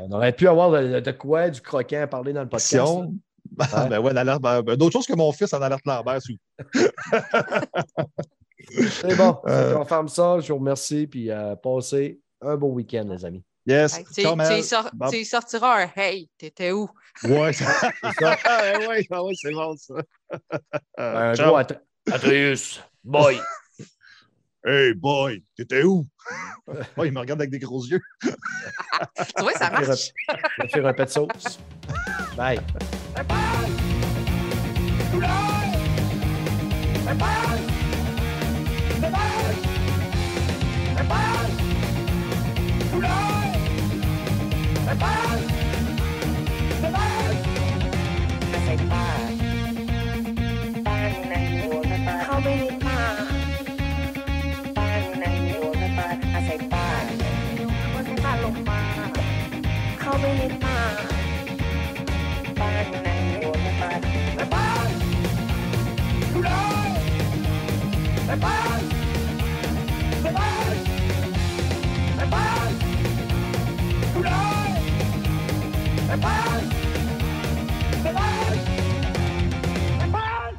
on aurait pu avoir de, de quoi, du croquant à parler dans le podcast. Action. Ah, ben ouais, l'alerte. ben, ben, D'autres choses que mon fils en alerte Lambert. C'est bon. Euh. On ferme ça. Je vous remercie. Puis euh, passez un beau week-end, les amis. Yes. Hey, tu, Ciao, tu sortiras un Hey, t'étais où? Ouais, ça- Ah, ouais, ouais, ouais, c'est bon, ça. Euh, Un ciao. gros Atreus. Boy. Hey, boy, t'étais où? Oh, il me regarde avec des gros yeux. Tu vois, ça marche. je vais faire un de sauce. Bye. เข้ ไปในป่าบ้านในหัวในป่าในบ้านดูแลในบ้านในบ้านในบ้านดูแลในบ้านในบ้านในบ้าน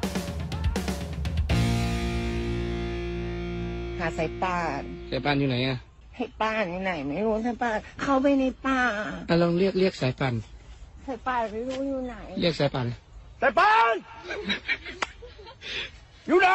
หาสายป่านสายป่านอยู่ไหนอะ ให้ป้านอยู่ไหน ไม่รู้สายป่านเข้าไปในป่าอะลองเรียกเรียกสายป่านสายป่านไม่รู้อยู่ไหน เรียกสายป่านสายป่าน อยู่ไหน